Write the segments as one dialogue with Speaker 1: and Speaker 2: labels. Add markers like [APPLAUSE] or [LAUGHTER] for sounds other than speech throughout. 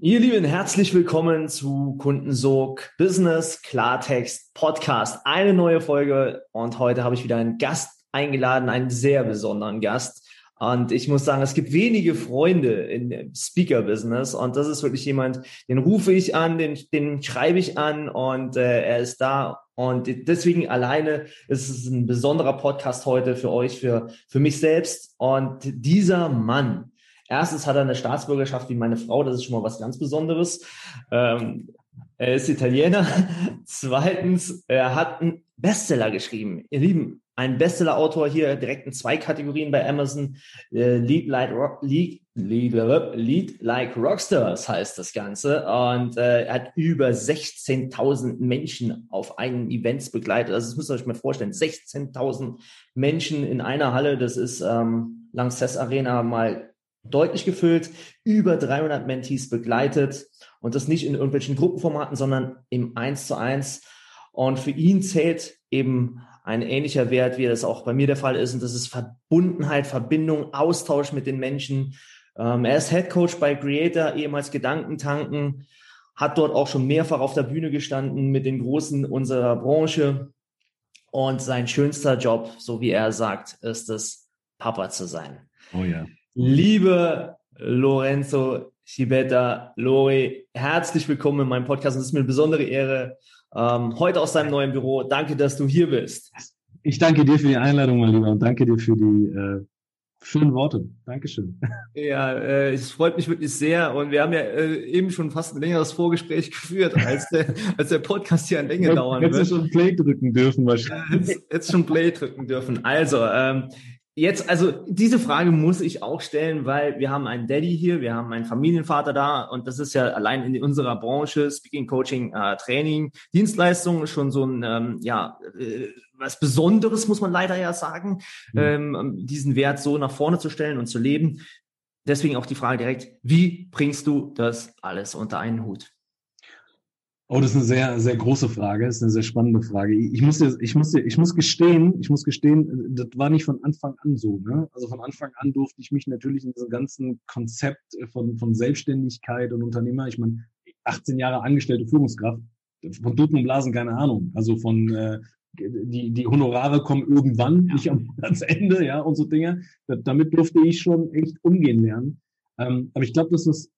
Speaker 1: Ihr Lieben, herzlich willkommen zu Kundensog Business Klartext Podcast. Eine neue Folge und heute habe ich wieder einen Gast eingeladen, einen sehr besonderen Gast. Und ich muss sagen, es gibt wenige Freunde in Speaker-Business und das ist wirklich jemand, den rufe ich an, den, den schreibe ich an und äh, er ist da. Und deswegen alleine ist es ein besonderer Podcast heute für euch, für, für mich selbst. Und dieser Mann, Erstens hat er eine Staatsbürgerschaft wie meine Frau, das ist schon mal was ganz Besonderes. Ähm, er ist Italiener. [LAUGHS] Zweitens, er hat einen Bestseller geschrieben. Ihr Lieben, ein Bestseller-Autor hier direkt in zwei Kategorien bei Amazon. Äh, Lead, like Rock, Lead, Lead, Lead Like Rockstars heißt das Ganze. Und äh, er hat über 16.000 Menschen auf einen Events begleitet. Also das müsst ihr euch mal vorstellen. 16.000 Menschen in einer Halle. Das ist ähm, Lanxess Arena mal deutlich gefüllt, über 300 Mentees begleitet und das nicht in irgendwelchen Gruppenformaten, sondern im Eins zu eins. Und für ihn zählt eben ein ähnlicher Wert, wie das auch bei mir der Fall ist. Und das ist Verbundenheit, Verbindung, Austausch mit den Menschen. Ähm, er ist Head Coach bei Creator, ehemals Gedankentanken, hat dort auch schon mehrfach auf der Bühne gestanden mit den Großen unserer Branche. Und sein schönster Job, so wie er sagt, ist es, Papa zu sein.
Speaker 2: Oh ja.
Speaker 1: Liebe Lorenzo Schibetta, Lori, herzlich willkommen in meinem Podcast. Es ist mir eine besondere Ehre, ähm, heute aus deinem neuen Büro. Danke, dass du hier bist.
Speaker 2: Ich danke dir für die Einladung, mein Lieber, und danke dir für die äh, schönen Worte. Dankeschön.
Speaker 1: Ja, äh, es freut mich wirklich sehr. Und wir haben ja äh, eben schon fast ein längeres Vorgespräch [LAUGHS] geführt, als der, als der Podcast hier an Länge dauern
Speaker 2: wird. Jetzt schon Play drücken dürfen
Speaker 1: wahrscheinlich. Jetzt, jetzt schon Play drücken dürfen. Also, ähm, Jetzt, also diese Frage muss ich auch stellen, weil wir haben einen Daddy hier, wir haben einen Familienvater da und das ist ja allein in unserer Branche, Speaking, Coaching, äh, Training, Dienstleistungen schon so ein, ähm, ja, äh, was Besonderes, muss man leider ja sagen, mhm. ähm, diesen Wert so nach vorne zu stellen und zu leben. Deswegen auch die Frage direkt, wie bringst du das alles unter einen Hut?
Speaker 2: Oh, das ist eine sehr, sehr große Frage. Das ist eine sehr spannende Frage. Ich muss, ich muss, ich muss gestehen, ich muss gestehen, das war nicht von Anfang an so. Ne? Also von Anfang an durfte ich mich natürlich in diesem ganzen Konzept von, von Selbstständigkeit und Unternehmer, ich meine, 18 Jahre angestellte Führungskraft, von Toten und Blasen keine Ahnung. Also von äh, die, die Honorare kommen irgendwann, nicht am [LAUGHS] Ende, ja, und so Dinge. Damit durfte ich schon echt umgehen lernen. Ähm, aber ich glaube, dass das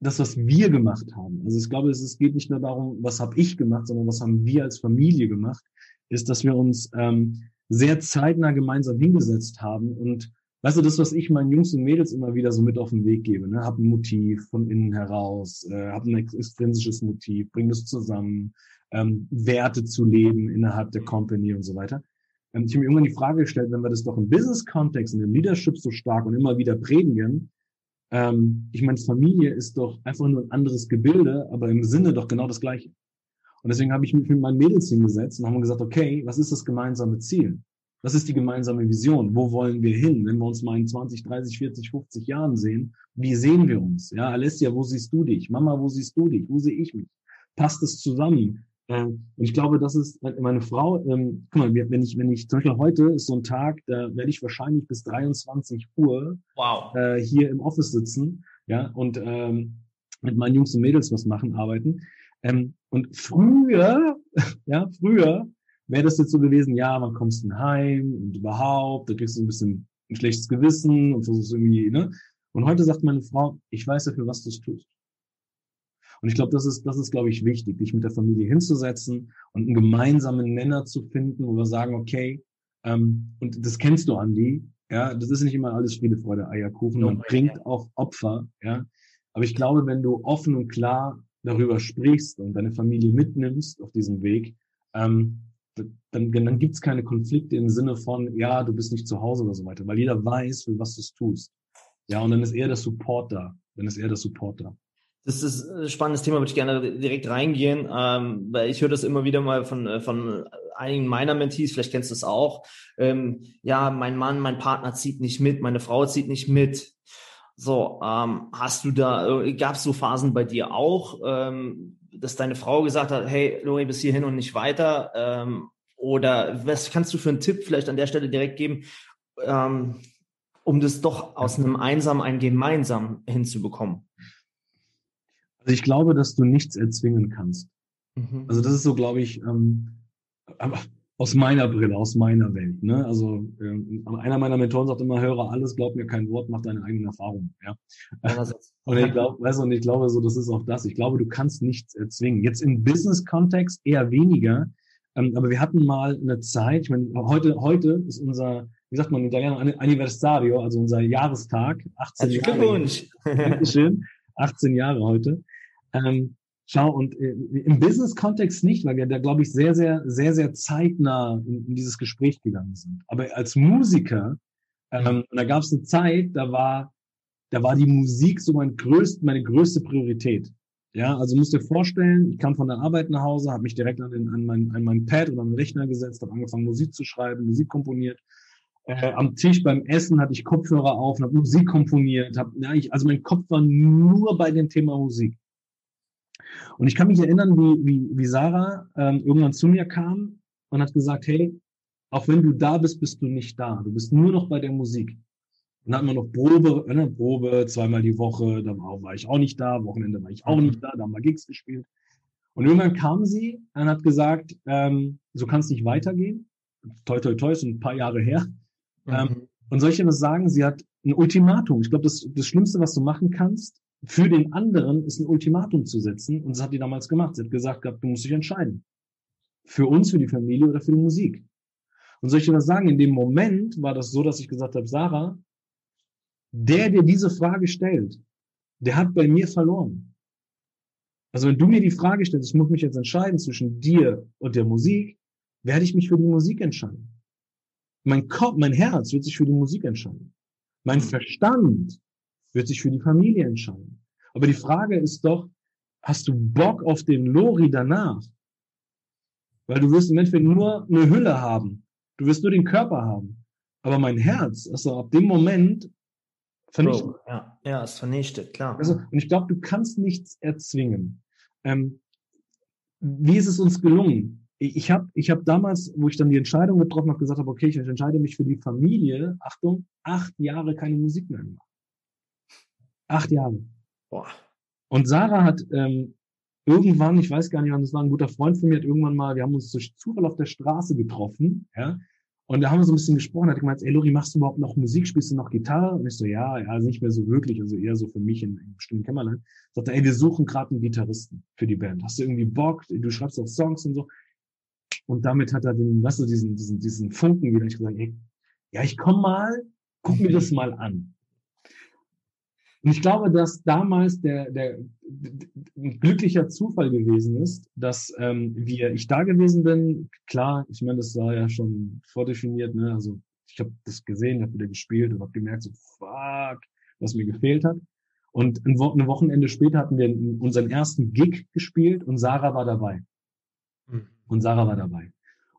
Speaker 2: das, was wir gemacht haben, also ich glaube, es geht nicht nur darum, was habe ich gemacht, sondern was haben wir als Familie gemacht, ist, dass wir uns ähm, sehr zeitnah gemeinsam hingesetzt haben und weißt du, das, was ich meinen Jungs und Mädels immer wieder so mit auf den Weg gebe, ne, hab ein Motiv von innen heraus, äh, hab ein extrinsisches Motiv, bring das zusammen, ähm, Werte zu leben innerhalb der Company und so weiter. Ähm, ich habe mir irgendwann die Frage gestellt, wenn wir das doch im Business-Kontext, in dem Leadership so stark und immer wieder predigen, ähm, ich meine, Familie ist doch einfach nur ein anderes Gebilde, aber im Sinne doch genau das Gleiche. Und deswegen habe ich mich mit meinen Mädels hingesetzt und haben gesagt, okay, was ist das gemeinsame Ziel? Was ist die gemeinsame Vision? Wo wollen wir hin? Wenn wir uns mal in 20, 30, 40, 50 Jahren sehen, wie sehen wir uns? Ja, Alessia, wo siehst du dich? Mama, wo siehst du dich? Wo sehe ich mich? Passt es zusammen? Ähm, und ich glaube, das ist meine Frau, ähm, guck mal, wenn ich, wenn ich, zum Beispiel heute ist so ein Tag, da werde ich wahrscheinlich bis 23 Uhr wow. äh, hier im Office sitzen, ja, und ähm, mit meinen Jungs und Mädels was machen, arbeiten. Ähm, und früher, [LAUGHS] ja, früher wäre das jetzt so gewesen, ja, man kommst dann heim und überhaupt, da kriegst du ein bisschen ein schlechtes Gewissen und versuchst irgendwie, ne? Und heute sagt meine Frau, ich weiß ja, für was du es tust. Und ich glaube, das ist, das ist, glaube ich, wichtig, dich mit der Familie hinzusetzen und einen gemeinsamen Nenner zu finden, wo wir sagen, okay, ähm, und das kennst du, Andi, ja, das ist nicht immer alles Friede, Freude, Eierkuchen, man bringt auch Opfer, ja. Aber ich glaube, wenn du offen und klar darüber sprichst und deine Familie mitnimmst auf diesem Weg, ähm, dann, dann gibt es keine Konflikte im Sinne von, ja, du bist nicht zu Hause oder so weiter, weil jeder weiß, für was du es tust. Ja, und dann ist eher der Support da. Dann ist eher der Support da.
Speaker 1: Das ist ein spannendes Thema, würde ich gerne direkt reingehen, ähm, weil ich höre das immer wieder mal von, äh, von einigen meiner Mentees, vielleicht kennst du es auch, ähm, ja, mein Mann, mein Partner zieht nicht mit, meine Frau zieht nicht mit. So, ähm, hast du da, äh, gab es so Phasen bei dir auch, ähm, dass deine Frau gesagt hat, hey, Lori, bis hierhin und nicht weiter? Ähm, oder was kannst du für einen Tipp vielleicht an der Stelle direkt geben, ähm, um das doch aus einem einsam ein gemeinsam hinzubekommen?
Speaker 2: Also ich glaube, dass du nichts erzwingen kannst. Mhm. Also das ist so, glaube ich, ähm, aus meiner Brille, aus meiner Welt. Ne? Also äh, einer meiner Mentoren sagt immer, höre alles, glaub mir kein Wort, mach deine eigenen Erfahrungen. Ja. [LAUGHS] und ich glaube, weißt du, und ich glaube so, das ist auch das. Ich glaube, du kannst nichts erzwingen. Jetzt im Business-Kontext eher weniger. Ähm, aber wir hatten mal eine Zeit, ich meine, heute, heute ist unser, wie sagt man in Italiener, Anniversario, also unser Jahrestag, 18 Jahre. Glückwunsch. Dankeschön. [LAUGHS] 18 Jahre heute. Ähm, Schau, und äh, im Business-Kontext nicht, weil wir da, glaube ich, sehr, sehr, sehr, sehr zeitnah in, in dieses Gespräch gegangen sind. Aber als Musiker, ähm, da gab es eine Zeit, da war, da war die Musik so mein größt, meine größte Priorität. Ja, also musst dir vorstellen, ich kam von der Arbeit nach Hause, habe mich direkt an, den, an, mein, an mein Pad oder an den Rechner gesetzt, habe angefangen Musik zu schreiben, Musik komponiert. Äh, am Tisch beim Essen hatte ich Kopfhörer auf und habe Musik komponiert. Hab, ja, ich, also mein Kopf war nur bei dem Thema Musik. Und ich kann mich erinnern, wie, wie, wie Sarah ähm, irgendwann zu mir kam und hat gesagt, hey, auch wenn du da bist, bist du nicht da. Du bist nur noch bei der Musik. Und dann hatten wir noch Probe, äh, ne, Probe zweimal die Woche, dann war, war, ich auch nicht da, Wochenende war ich auch nicht da, da haben wir Gigs gespielt. Und irgendwann kam sie und hat gesagt, ähm, so kann es nicht weitergehen. Toi, toi, toi, ist ein paar Jahre her. Mhm. Ähm, und soll ich dir was sagen? Sie hat ein Ultimatum. Ich glaube, das, das Schlimmste, was du machen kannst, für den anderen ist ein Ultimatum zu setzen. Und das hat die damals gemacht. Sie hat gesagt gehabt, du musst dich entscheiden. Für uns, für die Familie oder für die Musik. Und soll ich dir das sagen? In dem Moment war das so, dass ich gesagt habe, Sarah, der, der diese Frage stellt, der hat bei mir verloren. Also wenn du mir die Frage stellst, ich muss mich jetzt entscheiden zwischen dir und der Musik, werde ich mich für die Musik entscheiden. Mein Kopf, mein Herz wird sich für die Musik entscheiden. Mein Verstand wird sich für die Familie entscheiden. Aber die Frage ist doch, hast du Bock auf den Lori danach? Weil du wirst im Endeffekt nur eine Hülle haben. Du wirst nur den Körper haben. Aber mein Herz, also ab dem Moment
Speaker 1: vernichtet. Bro, ja, ja, ist vernichtet, klar.
Speaker 2: Also, und ich glaube, du kannst nichts erzwingen. Ähm, wie ist es uns gelungen? Ich habe ich hab damals, wo ich dann die Entscheidung getroffen habe, gesagt habe, okay, ich entscheide mich für die Familie, Achtung, acht Jahre keine Musik mehr gemacht. Acht Jahre. Boah. Und Sarah hat ähm, irgendwann, ich weiß gar nicht wann, das war ein guter Freund von mir, hat irgendwann mal, wir haben uns durch Zufall auf der Straße getroffen, ja, und da haben wir so ein bisschen gesprochen, hat gemeint, ey Lori, machst du überhaupt noch Musik, spielst du noch Gitarre? Und ich so, ja, ja, nicht mehr so wirklich, also eher so für mich in, in bestimmten Kämmerlein. Sagt er, ey, wir suchen gerade einen Gitarristen für die Band. Hast du irgendwie Bock? Du schreibst auch Songs und so. Und damit hat er den, weißt du, diesen, diesen, diesen Funken wieder. Ich gesagt, ey, ja, ich komm mal, guck mir das mal an. Und ich glaube, dass damals der, der, der ein glücklicher Zufall gewesen ist, dass ähm, wir, ich da gewesen bin. Klar, ich meine, das war ja schon vordefiniert, ne? Also ich habe das gesehen, habe wieder gespielt und habe gemerkt, so fuck, was mir gefehlt hat. Und ein, Wo ein Wochenende später hatten wir unseren ersten Gig gespielt und Sarah war dabei. Mhm. Und Sarah war dabei.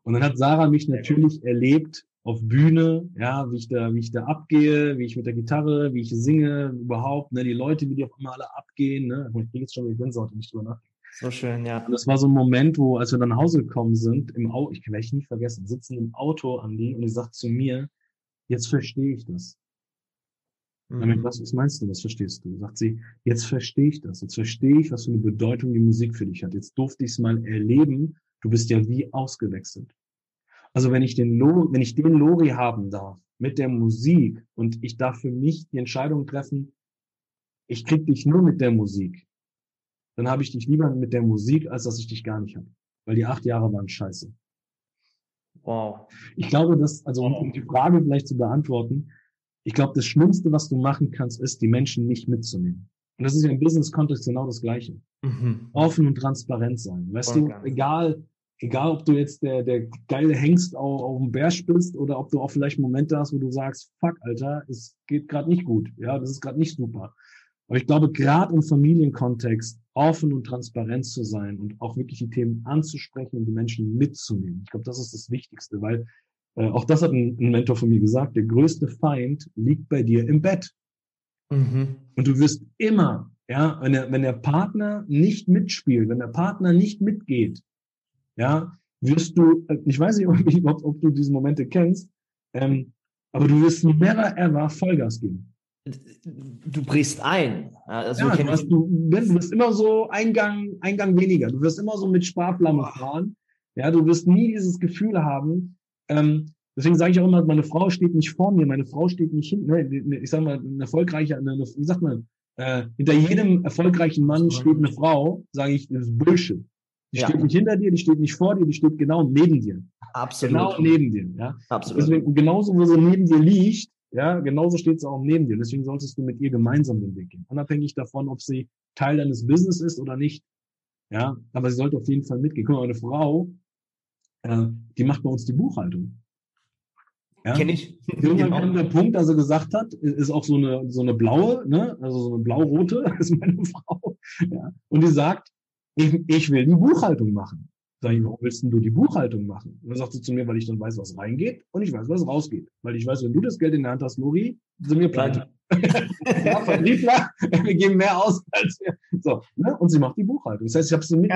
Speaker 2: Und dann hat Sarah mich natürlich erlebt, auf Bühne, ja, wie ich da, wie ich da abgehe, wie ich mit der Gitarre, wie ich singe, überhaupt, ne, die Leute, wie die auf einmal alle abgehen, ne, ich kriege jetzt schon die Gänsehaut, nicht drüber nachdenken.
Speaker 1: So schön, ja.
Speaker 2: Und das war so ein Moment, wo, als wir dann nach Hause gekommen sind, im Auto, ich werde ich nicht vergessen, sitzen im Auto, Andi, und die sagt zu mir, jetzt verstehe ich das. Mhm. Damit, was, was meinst du, was verstehst du? Sagt sie, jetzt verstehe ich das. Jetzt verstehe ich, was für eine Bedeutung die Musik für dich hat. Jetzt durfte ich es mal erleben. Du bist ja wie ausgewechselt. Also wenn ich den, Lo wenn ich den Lori haben darf mit der Musik und ich darf für mich die Entscheidung treffen, ich krieg dich nur mit der Musik, dann habe ich dich lieber mit der Musik, als dass ich dich gar nicht habe. Weil die acht Jahre waren scheiße. Wow. Ich glaube, dass, also um die Frage vielleicht zu beantworten, ich glaube, das Schlimmste, was du machen kannst, ist, die Menschen nicht mitzunehmen. Und das ist ja im Business-Kontext genau das Gleiche. Mhm. Offen und transparent sein. Weißt Voll du, egal, egal ob du jetzt der, der geile Hengst auf, auf dem Bärsch bist oder ob du auch vielleicht Momente hast, wo du sagst, fuck, Alter, es geht gerade nicht gut. Ja, das ist gerade nicht super. Aber ich glaube, gerade im Familienkontext offen und transparent zu sein und auch wirklich die Themen anzusprechen und die Menschen mitzunehmen. Ich glaube, das ist das Wichtigste, weil äh, auch das hat ein, ein, Mentor von mir gesagt, der größte Feind liegt bei dir im Bett. Mhm. Und du wirst immer, ja, wenn der, wenn der Partner nicht mitspielt, wenn der Partner nicht mitgeht, ja, wirst du, äh, ich weiß nicht, [LAUGHS] ob, ob du diese Momente kennst, ähm, aber du wirst never ever Vollgas geben.
Speaker 1: Du brichst ein.
Speaker 2: Also ja, du, hast, du, du wirst immer so Eingang, Eingang weniger. Du wirst immer so mit Sparflamme fahren. Ja, du wirst nie dieses Gefühl haben. Ähm, deswegen sage ich auch immer, meine Frau steht nicht vor mir, meine Frau steht nicht hinten. Ne, ich sage mal, ein erfolgreicher, eine, wie sagt man, äh, hinter jedem erfolgreichen Mann steht eine Frau, sage ich, das ist Bullshit. Die ja. steht nicht hinter dir, die steht nicht vor dir, die steht genau neben dir.
Speaker 1: Absolut.
Speaker 2: Genau neben dir. Ja? Absolut. Deswegen, genauso, wo sie neben dir liegt, ja, genauso steht sie auch neben dir. Deswegen solltest du mit ihr gemeinsam den Weg gehen. Unabhängig davon, ob sie Teil deines Business ist oder nicht. Ja, aber sie sollte auf jeden Fall mitgehen. Guck mal, eine Frau, äh, die macht bei uns die Buchhaltung.
Speaker 1: Ja? Kenne ich.
Speaker 2: Irgendwann genau. kam der Punkt, dass er gesagt hat, ist auch so eine, so eine blaue, ne? also so eine blau-rote, [LAUGHS] ist meine Frau. Ja? Und die sagt, ich, ich will die Buchhaltung machen. Sag ich, warum willst denn du die Buchhaltung machen? Und dann sagt sie zu mir, weil ich dann weiß, was reingeht und ich weiß, was rausgeht. Weil ich weiß, wenn du das Geld in der Hand hast, Nuri, sind wir pleite. ja, [LAUGHS] Vertriebler, wir geben mehr aus als wir. So, ne? Und sie macht die Buchhaltung. Das heißt, ich habe sie mit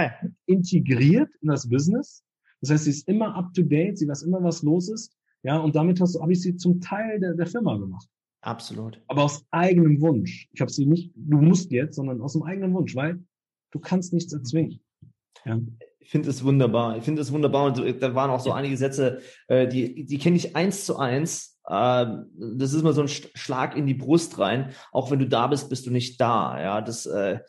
Speaker 2: integriert in das Business. Das heißt, sie ist immer up to date, sie weiß immer, was los ist. Ja, und damit habe ich sie zum Teil der, der Firma gemacht.
Speaker 1: Absolut.
Speaker 2: Aber aus eigenem Wunsch. Ich habe sie nicht, du musst jetzt, sondern aus dem eigenen Wunsch, weil Du kannst nichts erzwingen.
Speaker 1: Ja. Ich finde es wunderbar. Ich finde es wunderbar. Und da waren auch so einige Sätze, äh, die, die kenne ich eins zu eins. Äh, das ist mal so ein Schlag in die Brust rein. Auch wenn du da bist, bist du nicht da. Ja, das, äh,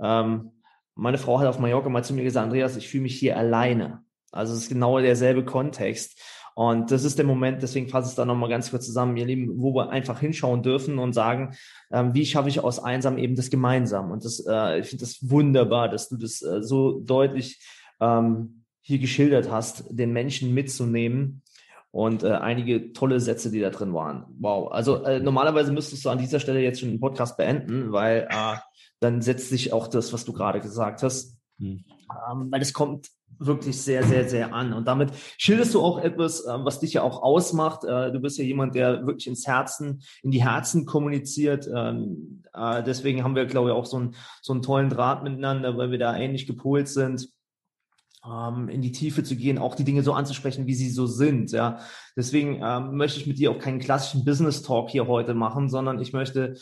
Speaker 1: ähm, meine Frau hat auf Mallorca mal zu mir gesagt, Andreas, ich fühle mich hier alleine. Also es ist genau derselbe Kontext. Und das ist der Moment, deswegen fasse ich es da nochmal ganz kurz zusammen, ihr Lieben, wo wir einfach hinschauen dürfen und sagen, ähm, wie schaffe ich aus einsam eben das gemeinsam? Und das, äh, ich finde das wunderbar, dass du das äh, so deutlich ähm, hier geschildert hast, den Menschen mitzunehmen und äh, einige tolle Sätze, die da drin waren. Wow. Also äh, normalerweise müsstest du an dieser Stelle jetzt schon den Podcast beenden, weil äh, dann setzt sich auch das, was du gerade gesagt hast. Hm. Ähm, weil es kommt wirklich sehr, sehr, sehr an. Und damit schilderst du auch etwas, äh, was dich ja auch ausmacht. Äh, du bist ja jemand, der wirklich ins Herzen, in die Herzen kommuniziert. Ähm, äh, deswegen haben wir, glaube ich, auch so einen, so einen tollen Draht miteinander, weil wir da ähnlich gepolt sind ähm, in die Tiefe zu gehen, auch die Dinge so anzusprechen, wie sie so sind. Ja, deswegen ähm, möchte ich mit dir auch keinen klassischen Business Talk hier heute machen, sondern ich möchte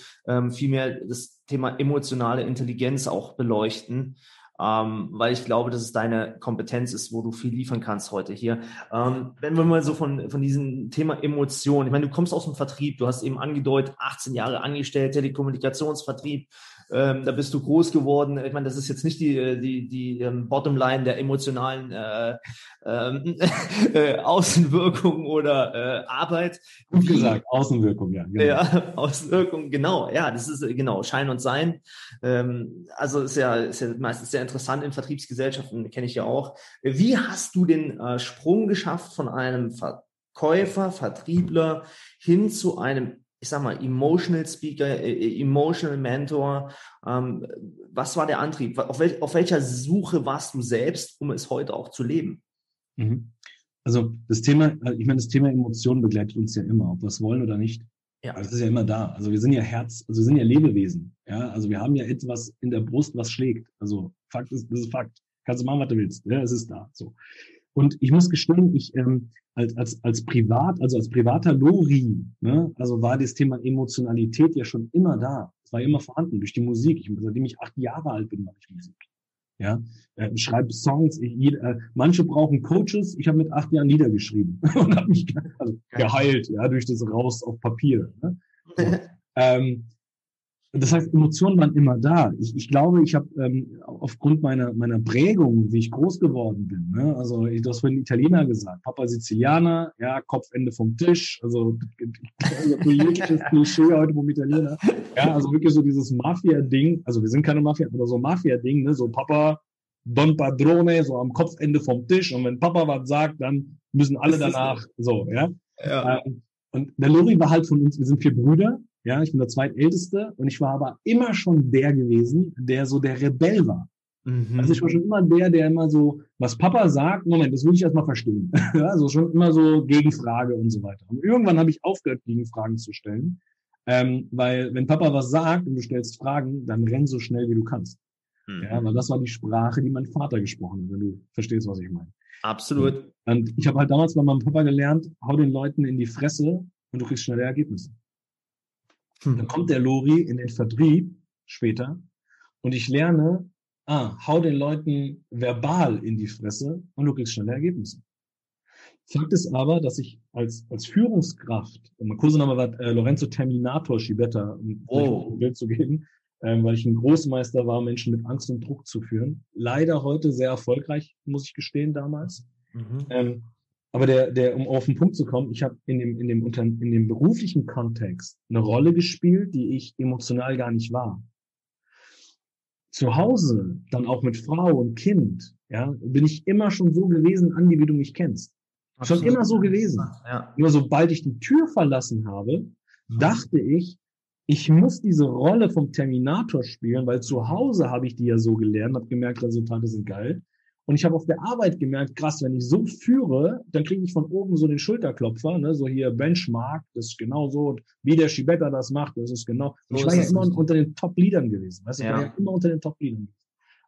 Speaker 1: vielmehr das Thema emotionale Intelligenz auch beleuchten ähm, weil ich glaube, dass es deine Kompetenz ist, wo du viel liefern kannst heute hier. Ähm, wenn wir mal so von, von diesem Thema Emotionen, ich meine, du kommst aus dem Vertrieb, du hast eben angedeutet, 18 Jahre angestellt, Telekommunikationsvertrieb, ähm, da bist du groß geworden. Ich meine, das ist jetzt nicht die, äh, die, die ähm, Bottomline der emotionalen äh, ähm, [LAUGHS] äh, Außenwirkung oder äh, Arbeit.
Speaker 2: Gut gesagt, Außenwirkung, ja.
Speaker 1: Genau. Ja, [LAUGHS] Außenwirkung, genau. Ja, das ist äh, genau Schein und Sein. Ähm, also ist ja, ist ja meistens sehr interessant in Vertriebsgesellschaften, kenne ich ja auch. Wie hast du den äh, Sprung geschafft von einem Verkäufer, Vertriebler hin zu einem ich sag mal, Emotional Speaker, äh, äh, Emotional Mentor. Ähm, was war der Antrieb? Auf, wel auf, welcher Suche warst du selbst, um es heute auch zu leben?
Speaker 2: Mhm. Also das Thema, äh, ich meine, das Thema Emotionen begleitet uns ja immer, ob wir es wollen oder nicht. Ja. Also das ist ja immer da. Also wir sind ja Herz, also wir sind ja Lebewesen. Ja, also wir haben ja etwas in der Brust, was schlägt. Also Fakt ist, das ist Fakt. Kannst du machen, was du willst. Ja, es ist da. So. Und ich muss gestehen, ich ähm, als, als, als Privat, also als privater Lori, ne, also war das Thema Emotionalität ja schon immer da. Es war immer vorhanden durch die Musik. Ich, seitdem ich acht Jahre alt bin, mache ich Musik. Ja, äh, schreibe Songs. Ich, äh, manche brauchen Coaches. Ich habe mit acht Jahren Lieder geschrieben [LAUGHS] und habe mich also, geheilt, ja, durch das raus auf Papier. Ne? So. [LAUGHS] ähm, das heißt, Emotionen waren immer da. Ich, ich glaube, ich habe ähm, aufgrund meiner meiner Prägung, wie ich groß geworden bin, ne? also ich, du hast vorhin Italiener gesagt, Papa Sizilianer, ja, Kopfende vom Tisch, also politisches Klischee heute vom Italiener. Ja, also wirklich so dieses Mafia-Ding, also wir sind keine Mafia, aber so Mafia-Ding, ne? so Papa Don Padrone, so am Kopfende vom Tisch und wenn Papa was sagt, dann müssen alle danach, so, ja. ja. Ähm, und der Lori war halt von uns, wir sind vier Brüder, Ja, ich bin der zweitälteste und ich war aber immer schon der gewesen, der so der Rebell war. Mhm. Also ich war schon immer der, der immer so, was Papa sagt, Moment, das will ich erstmal verstehen. [LAUGHS] also schon immer so Gegenfrage und so weiter. Und irgendwann habe ich aufgehört, Gegenfragen zu stellen. Ähm, weil wenn Papa was sagt und du stellst Fragen, dann renn so schnell wie du kannst. Mhm. Ja, weil das war die Sprache, die mein Vater gesprochen hat, wenn du verstehst, was ich meine.
Speaker 1: Absolut.
Speaker 2: Und ich habe halt damals bei meinem Papa gelernt, hau den Leuten in die Fresse und du kriegst schnelle Ergebnisse. Mhm. Dann kommt der Lori in den Vertrieb später und ich lerne, ah, hau den Leuten verbal in die Fresse und du kriegst schnelle Ergebnisse. Fakt ist aber, dass ich als, als Führungskraft, mein Kursename war äh, Lorenzo Terminator Schibetta, um oh. ein Bild zu geben, ähm, weil ich ein Großmeister war, Menschen mit Angst und Druck zu führen. Leider heute sehr erfolgreich, muss ich gestehen, damals. Mhm. Ähm, aber der, der, um auf den Punkt zu kommen, ich habe in dem, in dem, in dem beruflichen Kontext eine Rolle gespielt, die ich emotional gar nicht war. Zu Hause, dann auch mit Frau und Kind, ja, bin ich immer schon so gewesen, Andi, wie du mich kennst. Absolut. Schon immer so gewesen. Ja. Nur sobald ich die Tür verlassen habe, mhm. dachte ich, ich muss diese Rolle vom Terminator spielen, weil zu Hause habe ich die ja so gelernt, habe gemerkt, Resultate sind geil. Und ich habe auf der Arbeit gemerkt, krass, wenn ich so führe, dann kriege ich von oben so den Schulterklopfer, ne, so hier Benchmark, das ist genau so, wie der Schibetta das macht, das ist genau. So ich war ja immer unter den Top-Leadern gewesen, weißt du, ich war ja immer unter den Top-Leadern gewesen.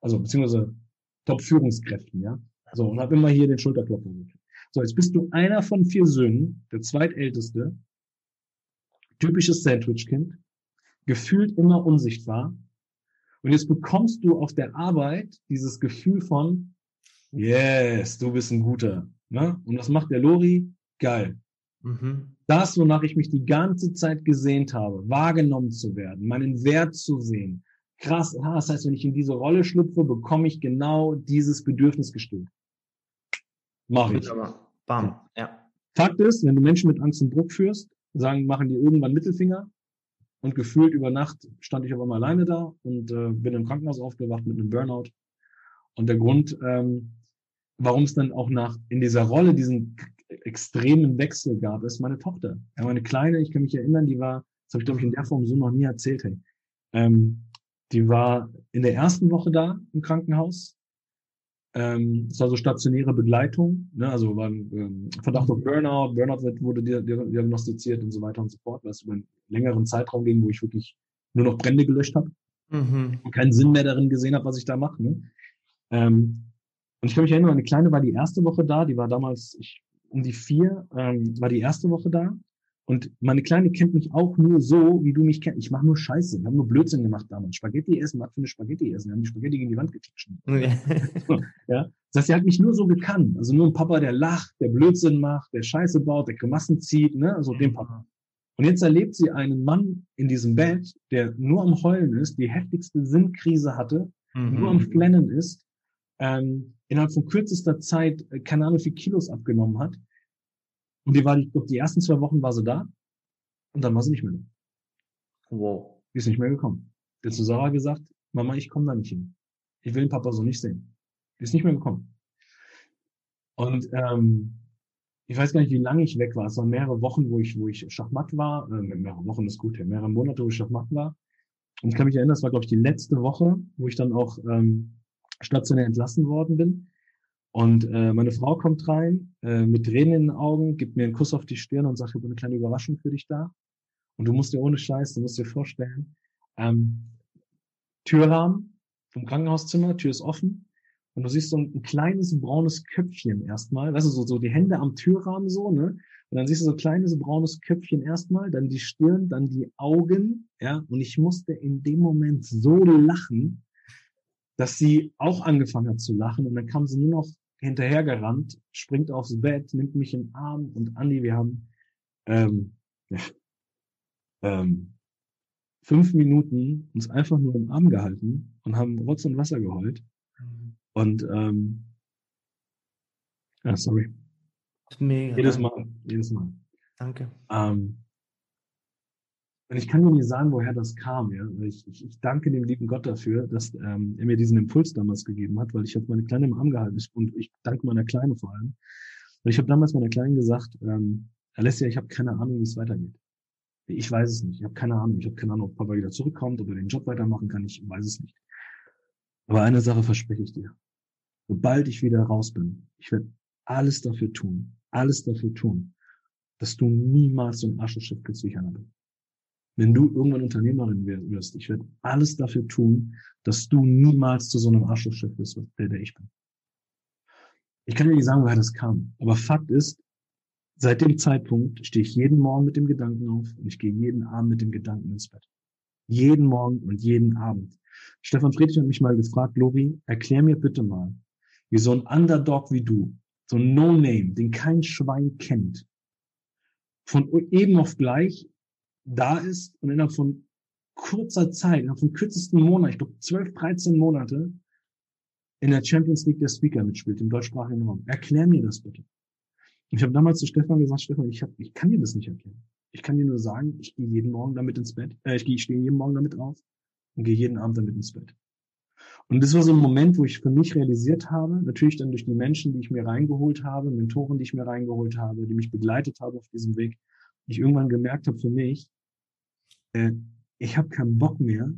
Speaker 2: Also, beziehungsweise Top-Führungskräften, ja. So, und habe immer hier den Schulterklopfer gekriegt. So, jetzt bist du einer von vier Söhnen, der zweitälteste, typisches Sandwich-Kind, gefühlt immer unsichtbar. Und jetzt bekommst du auf der Arbeit dieses Gefühl von, yes, du bist ein guter. Ne? Und was macht der Lori? Geil. Mhm. Das, wonach ich mich die ganze Zeit gesehnt habe, wahrgenommen zu werden, meinen Wert zu sehen. Krass, ah, das heißt, wenn ich in diese Rolle schlüpfe, bekomme ich genau dieses Bedürfnis gestillt. Mach ich. Bam, ja. Fakt ist, wenn du Menschen mit Angst und Druck führst, sagen, machen die irgendwann Mittelfinger, und gefühlt über Nacht stand ich auf einmal alleine da und äh, bin im Krankenhaus aufgewacht mit einem Burnout. Und der Grund, ähm, warum es dann auch nach in dieser Rolle diesen extremen Wechsel gab, ist meine Tochter. Ja, meine Kleine, ich kann mich erinnern, die war, das habe ich glaube ich in der Form so noch nie erzählt, hey. Ähm, die war in der ersten Woche da im Krankenhaus, ähm, es war so stationäre Begleitung, ne? also war ein ähm, Verdacht auf Burnout, Burnout wurde diagnostiziert und so weiter und so fort, was über einen längeren Zeitraum ging, wo ich wirklich nur noch Brände gelöscht habe mhm. und keinen Sinn mehr darin gesehen habe, was ich da mache. Ne? Ähm, und ich kann mich erinnern, eine Kleine war die erste Woche da, die war damals ich, um die vier, ähm, war die erste Woche da und meine Kleine kennt mich auch nur so, wie du mich kennst. Ich mache nur Scheiße. Wir haben nur Blödsinn gemacht damals. Spaghetti essen, was für eine Spaghetti essen? Wir haben die Spaghetti gegen die Wand geklatscht. [LAUGHS] ja. Das heißt, sie hat mich nur so gekannt. Also nur ein Papa, der lacht, der Blödsinn macht, der Scheiße baut, der Grimassen zieht, ne? Also den Papa. Und jetzt erlebt sie einen Mann in diesem Bett, der nur am Heulen ist, die heftigste Sinnkrise hatte, mhm. nur am Flennen ist, ähm, innerhalb von kürzester Zeit äh, keine Ahnung wie viel Kilos abgenommen hat und die war, ich glaube, die ersten zwei Wochen war sie da und dann war sie nicht mehr da. Wow. Die ist nicht mehr gekommen. Die hat zu Sarah gesagt, Mama, ich komme da nicht hin. Ich will den Papa so nicht sehen. Die ist nicht mehr gekommen. Und ähm, ich weiß gar nicht, wie lange ich weg war. Es waren mehrere Wochen, wo ich, wo ich Schachmatt war. Äh, mehrere Wochen ist gut, ja, mehrere Monate, wo ich Schachmatt war. Und ich kann mich erinnern, das war, glaube ich, die letzte Woche, wo ich dann auch ähm, stationär entlassen worden bin. Und äh, meine Frau kommt rein äh, mit Tränen in den Augen, gibt mir einen Kuss auf die Stirn und sagt, ich habe eine kleine Überraschung für dich da. Und du musst dir ohne Scheiß, du musst dir vorstellen, ähm, Türrahmen vom Krankenhauszimmer, Tür ist offen. Und du siehst so ein, ein kleines braunes Köpfchen erstmal, weißt du, so, so die Hände am Türrahmen so, ne? Und dann siehst du so ein kleines braunes Köpfchen erstmal, dann die Stirn, dann die Augen, ja? Und ich musste in dem Moment so lachen, dass sie auch angefangen hat zu lachen. Und dann kam sie nur noch hinterhergerannt, springt aufs Bett, nimmt mich in den Arm und Andi, wir haben ähm, ja, ähm, fünf Minuten uns einfach nur im Arm gehalten und haben Rotz und Wasser geheult. Mhm. Und ähm, ja, sorry. Mega. Jedes Mal, jedes Mal.
Speaker 1: Danke.
Speaker 2: Ähm, und ich kann dir nicht sagen, woher das kam. Ja? Ich, ich, ich danke dem lieben Gott dafür, dass ähm, er mir diesen Impuls damals gegeben hat, weil ich habe meine Kleine im Arm gehalten und ich danke meiner Kleine vor allem. Weil ich habe damals meiner Kleinen gesagt, ähm, Alessia, ich habe keine Ahnung, wie es weitergeht. Ich weiß es nicht. Ich habe keine Ahnung. Ich habe keine Ahnung, ob Papa wieder zurückkommt, ob er den Job weitermachen kann. Ich weiß es nicht. Aber eine Sache verspreche ich dir. Sobald ich wieder raus bin, ich werde alles dafür tun, alles dafür tun, dass du niemals so ein ich einer bin. Wenn du irgendwann Unternehmerin wirst, ich werde alles dafür tun, dass du niemals zu so einem Arschlochschiff wirst, der, der ich bin. Ich kann dir nicht sagen, woher das kam. Aber Fakt ist, seit dem Zeitpunkt stehe ich jeden Morgen mit dem Gedanken auf und ich gehe jeden Abend mit dem Gedanken ins Bett. Jeden Morgen und jeden Abend. Stefan Friedrich hat mich mal gefragt, Lori, erklär mir bitte mal, wie so ein Underdog wie du, so ein No-Name, den kein Schwein kennt, von eben auf gleich da ist und innerhalb von kurzer Zeit, innerhalb von kürzesten Monat, ich glaube 12, 13 Monate, in der Champions League der Speaker mitspielt, im deutschsprachigen Raum. Erklär mir das bitte. Ich habe damals zu Stefan gesagt, Stefan, ich, hab, ich kann dir das nicht erklären. Ich kann dir nur sagen, ich gehe jeden Morgen damit ins Bett, äh, ich, ich stehe jeden Morgen damit auf und gehe jeden Abend damit ins Bett. Und das war so ein Moment, wo ich für mich realisiert habe, natürlich dann durch die Menschen, die ich mir reingeholt habe, Mentoren, die ich mir reingeholt habe, die mich begleitet haben auf diesem Weg, ich irgendwann gemerkt habe für mich, äh, ich habe keinen Bock mehr,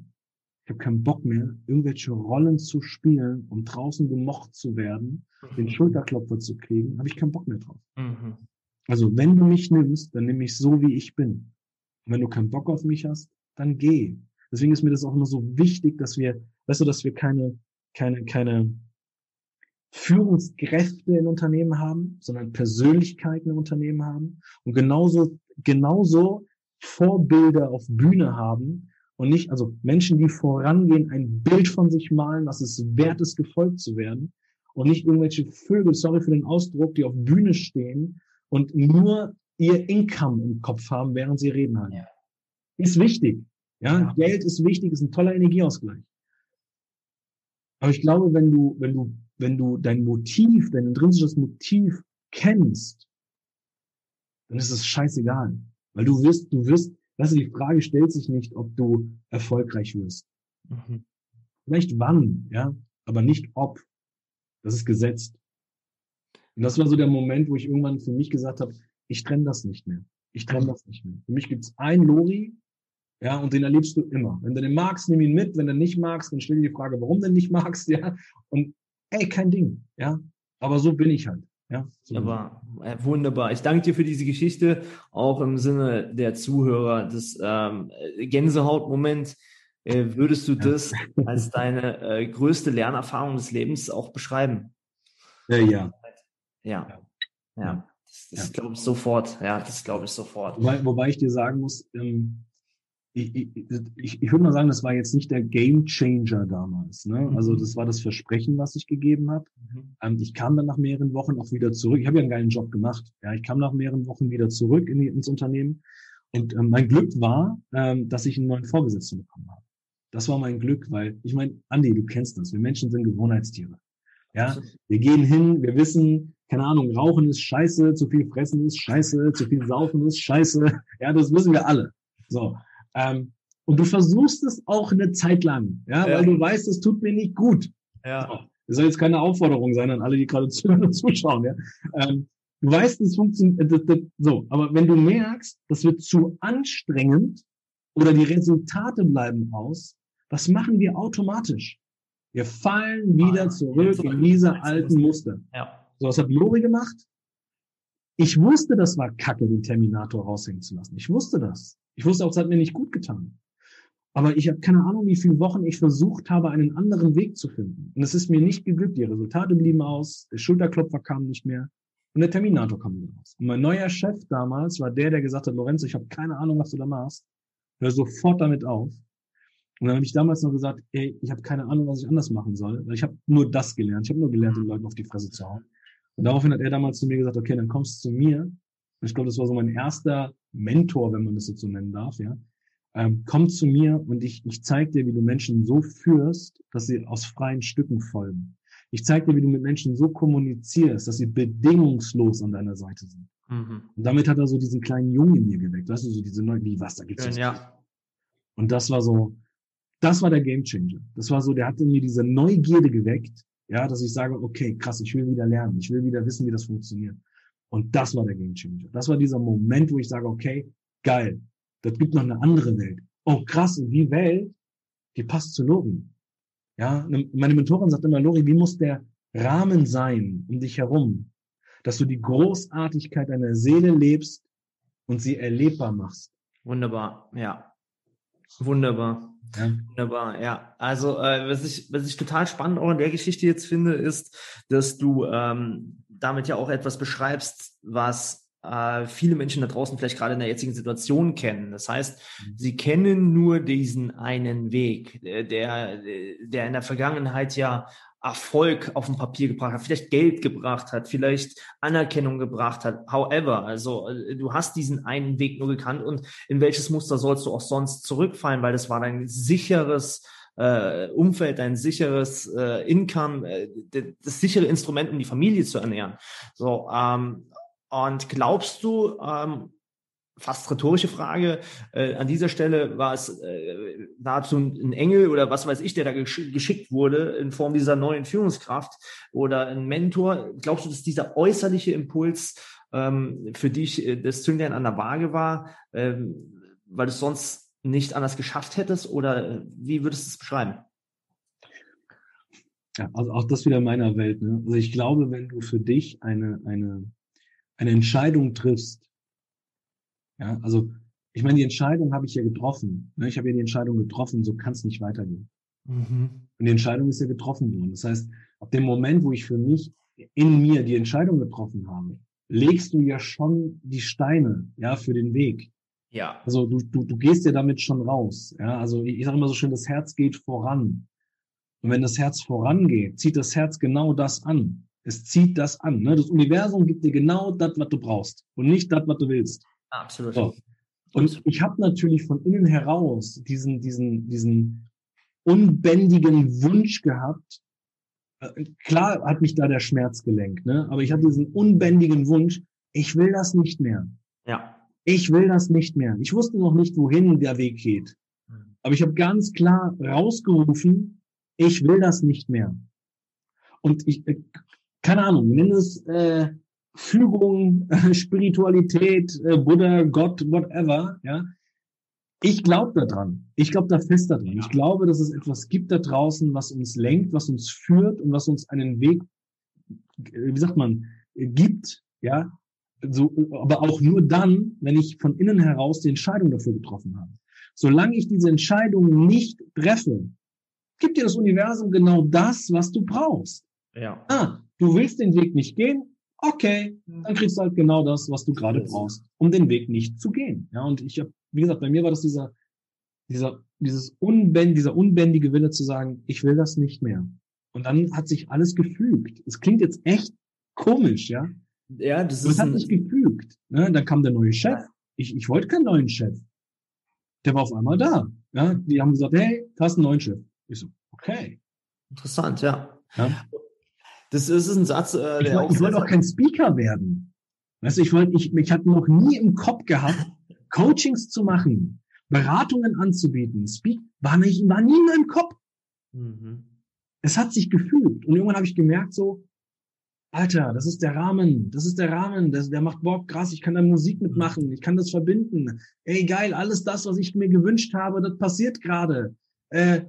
Speaker 2: ich habe keinen Bock mehr, irgendwelche Rollen zu spielen, um draußen gemocht zu werden, mhm. den Schulterklopfer zu kriegen, habe ich keinen Bock mehr drauf. Mhm. Also wenn du mich nimmst, dann nimm mich so, wie ich bin. Und wenn du keinen Bock auf mich hast, dann geh. Deswegen ist mir das auch immer so wichtig, dass wir, weißt du, dass wir keine, keine, keine Führungskräfte in Unternehmen haben, sondern Persönlichkeiten im Unternehmen haben und genauso, genauso Vorbilder auf Bühne haben und nicht, also Menschen, die vorangehen, ein Bild von sich malen, was es wert ist, gefolgt zu werden und nicht irgendwelche Vögel, sorry für den Ausdruck, die auf Bühne stehen und nur ihr Income im Kopf haben, während sie reden haben. Ja. Ist wichtig. Ja, ja, Geld ist wichtig, ist ein toller Energieausgleich. Aber ich glaube, wenn du, wenn du, wenn du dein Motiv, dein intrinsisches Motiv kennst, dann ist es scheißegal. Weil du wirst, du wirst, weißt du, die Frage stellt sich nicht, ob du erfolgreich wirst. Mhm. Vielleicht wann, ja, aber nicht ob. Das ist gesetzt. Und das war so der Moment, wo ich irgendwann für mich gesagt habe, ich trenne das nicht mehr. Ich trenne das nicht mehr. Für mich gibt's ein Lori ja, und den erlebst du immer. Wenn du den magst, nimm ihn mit. Wenn du nicht magst, dann stell dir die Frage, warum du nicht [LAUGHS] magst, ja. Und ey, kein Ding, ja. Aber so bin ich halt. Ja,
Speaker 1: Aber äh, wunderbar. Ich danke dir für diese Geschichte, auch im Sinne der Zuhörer. Das ähm, Gänsehautmoment, äh, würdest du ja. das [LAUGHS] als deine äh, größte Lernerfahrung des Lebens auch beschreiben?
Speaker 2: Ja, ja.
Speaker 1: Ja. ja. ja. Das, das glaube ich sofort. Ja, das glaube ich sofort.
Speaker 2: Wobei, wobei ich dir sagen muss, ähm, ich, ich, ich würde mal sagen, das war jetzt nicht der Game Changer damals. Ne? Also mhm. das war das Versprechen, was ich gegeben habe. Mhm. Ähm, ich kam dann nach mehreren Wochen auch wieder zurück. Ich habe ja einen geilen Job gemacht. Ja, ich kam nach mehreren Wochen wieder zurück in die, ins Unternehmen. Und ähm, mein Glück war, ähm, dass ich einen neuen Vorgesetzten bekommen habe. Das war mein Glück, weil ich meine, Andi, du kennst das. Wir Menschen sind Gewohnheitstiere. Ja, wir gehen hin, wir wissen, keine Ahnung, Rauchen ist scheiße, zu viel Fressen ist scheiße, zu viel Saufen ist scheiße. Ja, das wissen wir alle. So. Ähm, und du versuchst es auch eine Zeit lang, ja, ja. weil du weißt, es tut mir nicht gut. Ja. So. Das soll jetzt keine Aufforderung sein an alle, die gerade [LAUGHS] zuschauen. Ja. Ähm, du weißt, es funktioniert äh, so, aber wenn du merkst, das wird zu anstrengend oder die Resultate bleiben aus, was machen wir automatisch? Wir fallen wieder zurück in diese alten Muster. Ja. So, was hat Lori gemacht? Ich wusste, das war Kacke, den Terminator raushängen zu lassen. Ich wusste das. Ich wusste auch, es hat mir nicht gut getan. Aber ich habe keine Ahnung, wie viele Wochen ich versucht habe, einen anderen Weg zu finden. Und es ist mir nicht geglückt. Die Resultate blieben aus, der Schulterklopfer kam nicht mehr und der Terminator kam wieder raus. Und mein neuer Chef damals war der, der gesagt hat, Lorenzo, ich habe keine Ahnung, was du da machst. Hör sofort damit auf. Und dann habe ich damals noch gesagt, ey, ich habe keine Ahnung, was ich anders machen soll. Ich habe nur das gelernt. Ich habe nur gelernt, den Leuten auf die Fresse zu hauen. Und daraufhin hat er damals zu mir gesagt, okay, dann kommst du zu mir. Und ich glaube, das war so mein erster Mentor, wenn man das jetzt so nennen darf, ja. Ähm, komm zu mir und ich, ich zeige dir, wie du Menschen so führst, dass sie aus freien Stücken folgen. Ich zeige dir, wie du mit Menschen so kommunizierst, dass sie bedingungslos an deiner Seite sind. Mhm. Und damit hat er so diesen kleinen Jungen in mir geweckt. Weißt du, so diese neue, wie was, da gibt's
Speaker 1: Schön, ja.
Speaker 2: Und das war so, das war der Gamechanger. Das war so, der hat in mir diese Neugierde geweckt, ja, dass ich sage, okay, krass, ich will wieder lernen, ich will wieder wissen, wie das funktioniert. Und das war der Game Changer. Das war dieser Moment, wo ich sage, okay, geil, das gibt noch eine andere Welt. Oh, krass, und die Welt, die passt zu Lori. Ja, ne, meine Mentorin sagt immer, Lori, wie muss der Rahmen sein um dich herum, dass du die Großartigkeit deiner Seele lebst und sie erlebbar machst.
Speaker 1: Wunderbar, ja. Wunderbar. Ja. Wunderbar, ja. Also äh, was ich was ich total spannend auch in der Geschichte jetzt finde, ist, dass du ähm, damit ja auch etwas beschreibst, was äh, viele Menschen da draußen vielleicht gerade in der jetzigen Situation kennen. Das heißt, mhm. sie kennen nur diesen einen Weg, der der in der Vergangenheit ja Erfolg auf dem Papier gebracht hat, vielleicht Geld gebracht hat, vielleicht Anerkennung gebracht hat. However, also äh, du hast diesen einen Weg nur gekannt und in welches Muster sollst du auch sonst zurückfallen, weil das war dein sicheres äh, Umfeld, dein sicheres äh, Income, äh, das sichere Instrument, um die Familie zu ernähren. So ähm, und glaubst du, ähm, fast rhetorische Frage. Äh, an dieser Stelle war es äh, nahezu ein Engel oder was weiß ich, der da gesch geschickt wurde in Form dieser neuen Führungskraft oder ein Mentor. Glaubst du, dass dieser äußerliche Impuls ähm, für dich äh, das Zünglein an der Waage war, ähm, weil es sonst nicht anders geschafft hättest oder äh, wie würdest du es beschreiben?
Speaker 2: Ja, also auch das wieder in meiner Welt. Ne? Also ich glaube, wenn du für dich eine, eine, eine Entscheidung triffst, ja, also ich meine, die Entscheidung habe ich ja getroffen. Ne? Ich habe ja die Entscheidung getroffen, so kann es nicht weitergehen. Mhm. Und die Entscheidung ist ja getroffen worden. Das heißt, ab dem Moment, wo ich für mich in mir die Entscheidung getroffen habe, legst du ja schon die Steine, ja, für den Weg. Ja. Also du, du, du gehst ja damit schon raus. Ja, also ich, ich sage immer so schön, das Herz geht voran. Und wenn das Herz vorangeht, zieht das Herz genau das an. Es zieht das an. Ne? Das Universum gibt dir genau das, was du brauchst und nicht das, was du willst.
Speaker 1: Absolut. So.
Speaker 2: Und ich habe natürlich von innen heraus diesen, diesen, diesen unbändigen Wunsch gehabt. Äh, klar hat mich da der Schmerz gelenkt, ne? aber ich habe diesen unbändigen Wunsch, ich will das nicht mehr.
Speaker 1: Ja.
Speaker 2: Ich will das nicht mehr. Ich wusste noch nicht, wohin der Weg geht. Mhm. Aber ich habe ganz klar rausgerufen, ich will das nicht mehr. Und ich, äh, keine Ahnung, nenn es äh, Fügung, Spiritualität, äh, Buddha, Gott, whatever, ja. Ich glaube daran. Ich glaube da fest daran. Ich glaube, dass es etwas gibt da draußen, was uns lenkt, was uns führt und was uns einen Weg, wie sagt man, gibt, ja. So, aber auch nur dann, wenn ich von innen heraus die Entscheidung dafür getroffen habe. Solange ich diese Entscheidung nicht treffe, gibt dir das Universum genau das, was du brauchst.
Speaker 1: Ja.
Speaker 2: Ah, du willst den Weg nicht gehen, okay, dann kriegst du halt genau das, was du gerade brauchst, um den Weg nicht zu gehen. Ja, und ich habe, wie gesagt, bei mir war das dieser, dieser, dieses unbänd, dieser unbändige Wille zu sagen, ich will das nicht mehr. Und dann hat sich alles gefügt. Es klingt jetzt echt komisch, ja.
Speaker 1: Ja, das
Speaker 2: ist. Es hat sich gefügt. Ne? Dann kam der neue Chef. Ich, ich wollte keinen neuen Chef. Der war auf einmal da. Ja, die haben gesagt, hey, du hast einen neuen Chef. Ich so, okay.
Speaker 1: Interessant, ja. ja? Das ist ein Satz,
Speaker 2: äh, der ich, auch. Ich wollte auch kein Speaker werden. Weißt du, ich wollte, ich, ich hatte noch nie im Kopf gehabt, [LAUGHS] Coachings zu machen, Beratungen anzubieten. Speak war nicht, war nie in meinem Kopf. Mhm. Es hat sich gefühlt. Und irgendwann habe ich gemerkt, so, Alter, das ist der Rahmen, das ist der Rahmen, das, der macht Bock, krass, ich kann da Musik mitmachen, ich kann das verbinden. Ey, geil, alles das, was ich mir gewünscht habe, das passiert gerade. Äh,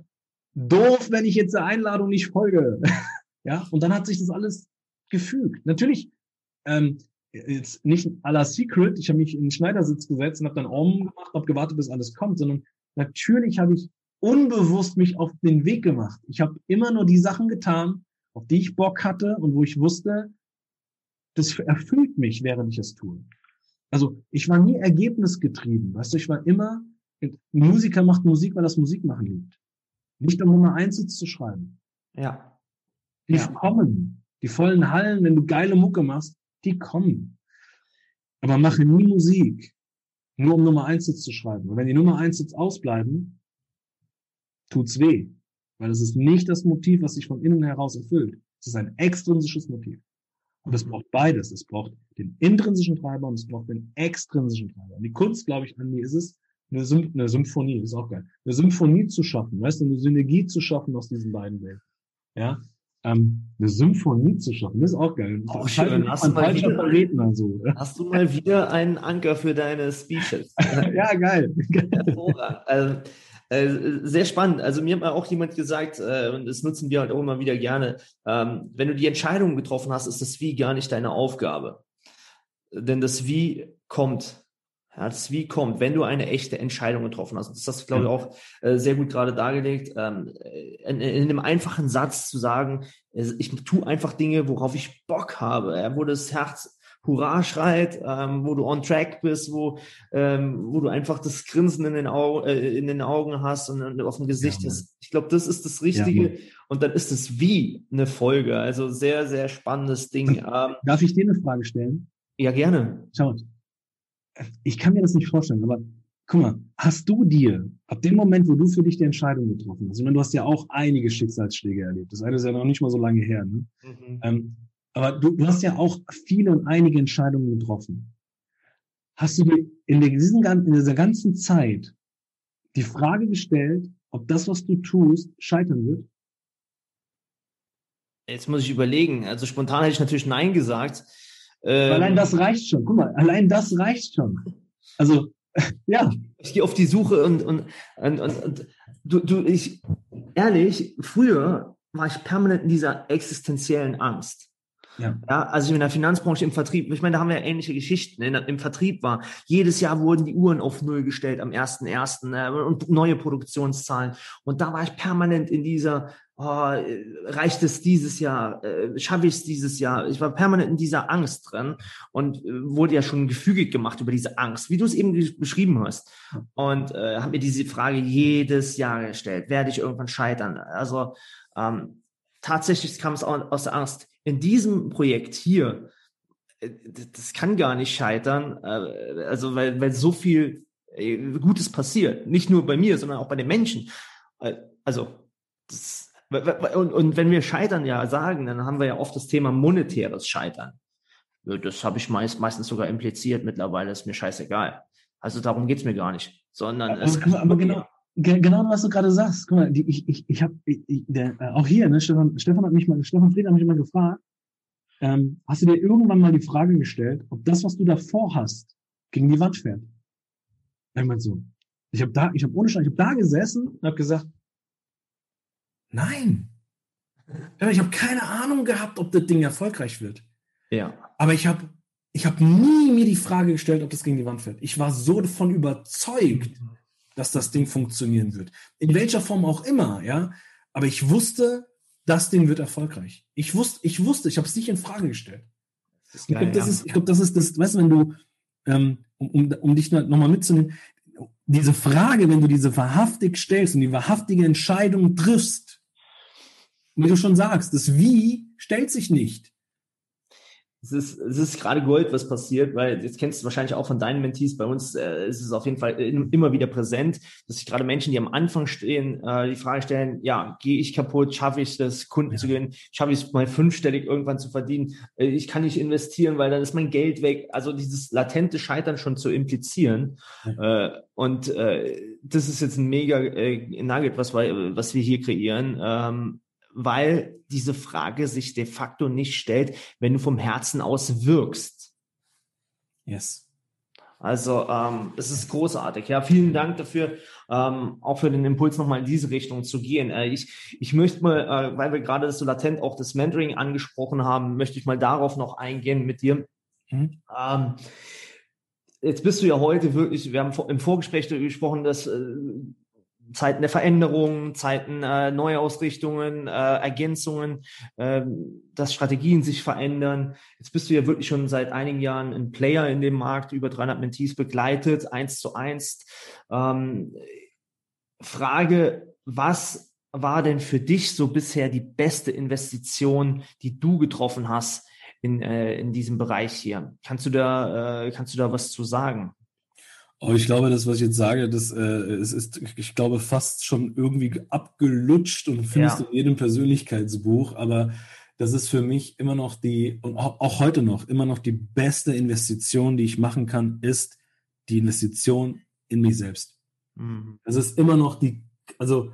Speaker 2: doof, wenn ich jetzt der Einladung nicht folge. [LAUGHS] Ja, und dann hat sich das alles gefügt. Natürlich, ähm, jetzt nicht à la Secret, ich habe mich in den Schneidersitz gesetzt und habe dann Om gemacht, habe gewartet, bis alles kommt, sondern natürlich habe ich unbewusst mich auf den Weg gemacht. Ich habe immer nur die Sachen getan, auf die ich Bock hatte und wo ich wusste, das erfüllt mich, während ich es tue. Also ich war nie ergebnisgetrieben. Weißt du, ich war immer, Musiker macht Musik, weil das Musik machen liebt. Nicht um Nummer eins zu schreiben.
Speaker 1: Ja.
Speaker 2: Die ja. kommen. Die vollen Hallen, wenn du geile Mucke machst, die kommen. Aber mache nie Musik, nur um Nummer eins zu schreiben. Und wenn die Nummer eins ausbleiben, tut's weh. Weil es ist nicht das Motiv, was sich von innen heraus erfüllt. Es ist ein extrinsisches Motiv. Und es braucht beides. Es braucht den intrinsischen Treiber und es braucht den extrinsischen Treiber. Und die Kunst, glaube ich, Andi, ist es, eine, Sym eine Symphonie, ist auch geil. Eine Symphonie zu schaffen, weißt du, eine Synergie zu schaffen aus diesen beiden Welten. Ja, ähm, eine Symphonie zu schaffen. Das ist auch geil.
Speaker 1: Auch schön. Hast du, mal wieder,
Speaker 2: Redner, so.
Speaker 1: hast du mal wieder einen Anker für deine Speeches? [LAUGHS]
Speaker 2: ja, geil.
Speaker 1: Also, äh, sehr spannend. Also mir hat mal auch jemand gesagt, äh, und das nutzen wir halt auch immer wieder gerne, ähm, wenn du die Entscheidung getroffen hast, ist das Wie gar nicht deine Aufgabe. Denn das Wie kommt ja, das Wie kommt, wenn du eine echte Entscheidung getroffen hast. Das hast du, glaube ich, auch äh, sehr gut gerade dargelegt. Ähm, in, in, einem einfachen Satz zu sagen, ich tue einfach Dinge, worauf ich Bock habe, ja, wo das Herz Hurra schreit, ähm, wo du on track bist, wo, ähm, wo du einfach das Grinsen in den, Au äh, in den Augen hast und, und auf dem Gesicht ja, hast. Ich glaube, das ist das Richtige. Ja, und dann ist es wie eine Folge. Also sehr, sehr spannendes Ding.
Speaker 2: Ähm, Darf ich dir eine Frage stellen?
Speaker 1: Ja, gerne.
Speaker 2: Schau, ich kann mir das nicht vorstellen, aber guck mal, hast du dir ab dem Moment, wo du für dich die Entscheidung getroffen hast, und du hast ja auch einige Schicksalsschläge erlebt, das eine ist ja noch nicht mal so lange her, ne? Mhm. Ähm, aber du, du hast ja auch viele und einige Entscheidungen getroffen. Hast du dir in, diesen, in dieser ganzen Zeit die Frage gestellt, ob das, was du tust, scheitern wird?
Speaker 1: Jetzt muss ich überlegen. Also spontan hätte ich natürlich Nein gesagt.
Speaker 2: Ähm, allein das reicht schon. Guck mal, allein das reicht schon. Also, [LAUGHS] ja.
Speaker 1: Ich gehe auf die Suche und, und, und, und, und du, du, ich, ehrlich, früher war ich permanent in dieser existenziellen Angst. Ja. ja, also in der Finanzbranche im Vertrieb, ich meine, da haben wir ja ähnliche Geschichten. In, Im Vertrieb war, jedes Jahr wurden die Uhren auf Null gestellt am 1.1. Äh, und neue Produktionszahlen. Und da war ich permanent in dieser, oh, reicht es dieses Jahr, äh, schaffe ich es dieses Jahr? Ich war permanent in dieser Angst drin und äh, wurde ja schon gefügig gemacht über diese Angst, wie du es eben beschrieben hast. Und äh, habe mir diese Frage jedes Jahr gestellt, werde ich irgendwann scheitern? Also ähm, tatsächlich kam es aus der Angst in diesem Projekt hier, äh, das kann gar nicht scheitern, äh, also weil, weil so viel äh, Gutes passiert. Nicht nur bei mir, sondern auch bei den Menschen. Also, das, und, und wenn wir scheitern ja sagen, dann haben wir ja oft das Thema monetäres Scheitern. Das habe ich meist, meistens sogar impliziert. Mittlerweile ist mir scheißegal. Also darum geht's mir gar nicht. Sondern
Speaker 2: aber, es aber, aber genau, genau was du gerade sagst. Guck mal, die, ich, ich, ich habe äh, auch hier, ne, Stefan, Stefan hat mich mal, Stefan Fried hat mich mal gefragt, ähm, hast du dir irgendwann mal die Frage gestellt, ob das, was du davor hast, gegen die Wand fährt? Irgendwann so. Ich habe da, ich habe ohne Schein, ich habe da gesessen und habe gesagt, nein. Ich habe keine Ahnung gehabt, ob das Ding erfolgreich wird.
Speaker 1: Ja.
Speaker 2: Aber ich habe ich habe nie mir die Frage gestellt, ob das gegen die Wand fährt. Ich war so davon überzeugt, mhm dass das Ding funktionieren wird. In welcher Form auch immer, ja. Aber ich wusste, das Ding wird erfolgreich. Ich wusste, ich wusste, ich habe es nicht in Frage gestellt. ich glaube, das, ist, ich glaub, das ist das, weißt du, wenn du, ähm, um, um dich nochmal mitzunehmen, diese Frage, wenn du diese wahrhaftig stellst und die wahrhaftige Entscheidung triffst, wie du schon sagst, das Wie stellt sich nicht
Speaker 1: es ist, es ist gerade Gold, was passiert, weil jetzt kennst du wahrscheinlich auch von deinen Mentees, bei uns äh, ist es auf jeden Fall immer wieder präsent, dass sich gerade Menschen, die am Anfang stehen, äh, die Frage stellen, ja, gehe ich kaputt, schaffe ich das, Kunden ja. zu gewinnen, schaffe ich es mal fünfstellig irgendwann zu verdienen, äh, ich kann nicht investieren, weil dann ist mein Geld weg. Also dieses latente Scheitern schon zu implizieren. Ja. Äh, und äh, das ist jetzt ein mega äh, Nugget, was wir, was wir hier kreieren. Ähm, weil diese Frage sich de facto nicht stellt, wenn du vom Herzen aus wirkst.
Speaker 2: Yes.
Speaker 1: Also ähm, es ist großartig. Ja, vielen Dank dafür, ähm, auch für den Impuls nochmal in diese Richtung zu gehen. Äh, ich, ich möchte mal, äh, weil wir gerade so latent auch das Mentoring angesprochen haben, möchte ich mal darauf noch eingehen mit dir. Mhm. Ähm, jetzt bist du ja heute wirklich, wir haben im Vorgespräch gesprochen, dass äh, Zeiten der Veränderung, Zeiten äh, Neuausrichtungen, äh, Ergänzungen, äh, dass Strategien sich verändern. Jetzt bist du ja wirklich schon seit einigen Jahren ein Player in dem Markt, über 300 Mentees begleitet, eins zu eins. Ähm, Frage, was war denn für dich so bisher die beste Investition, die du getroffen hast in, äh, in diesem Bereich hier? Kannst du da, äh, kannst du da was zu sagen?
Speaker 2: Aber ich glaube, das, was ich jetzt sage, das äh, es ist, ich glaube, fast schon irgendwie abgelutscht und findest ja. in jedem Persönlichkeitsbuch. Aber das ist für mich immer noch die, und auch, auch heute noch, immer noch die beste Investition, die ich machen kann, ist die Investition in mich selbst. Mhm. Das ist immer noch die, also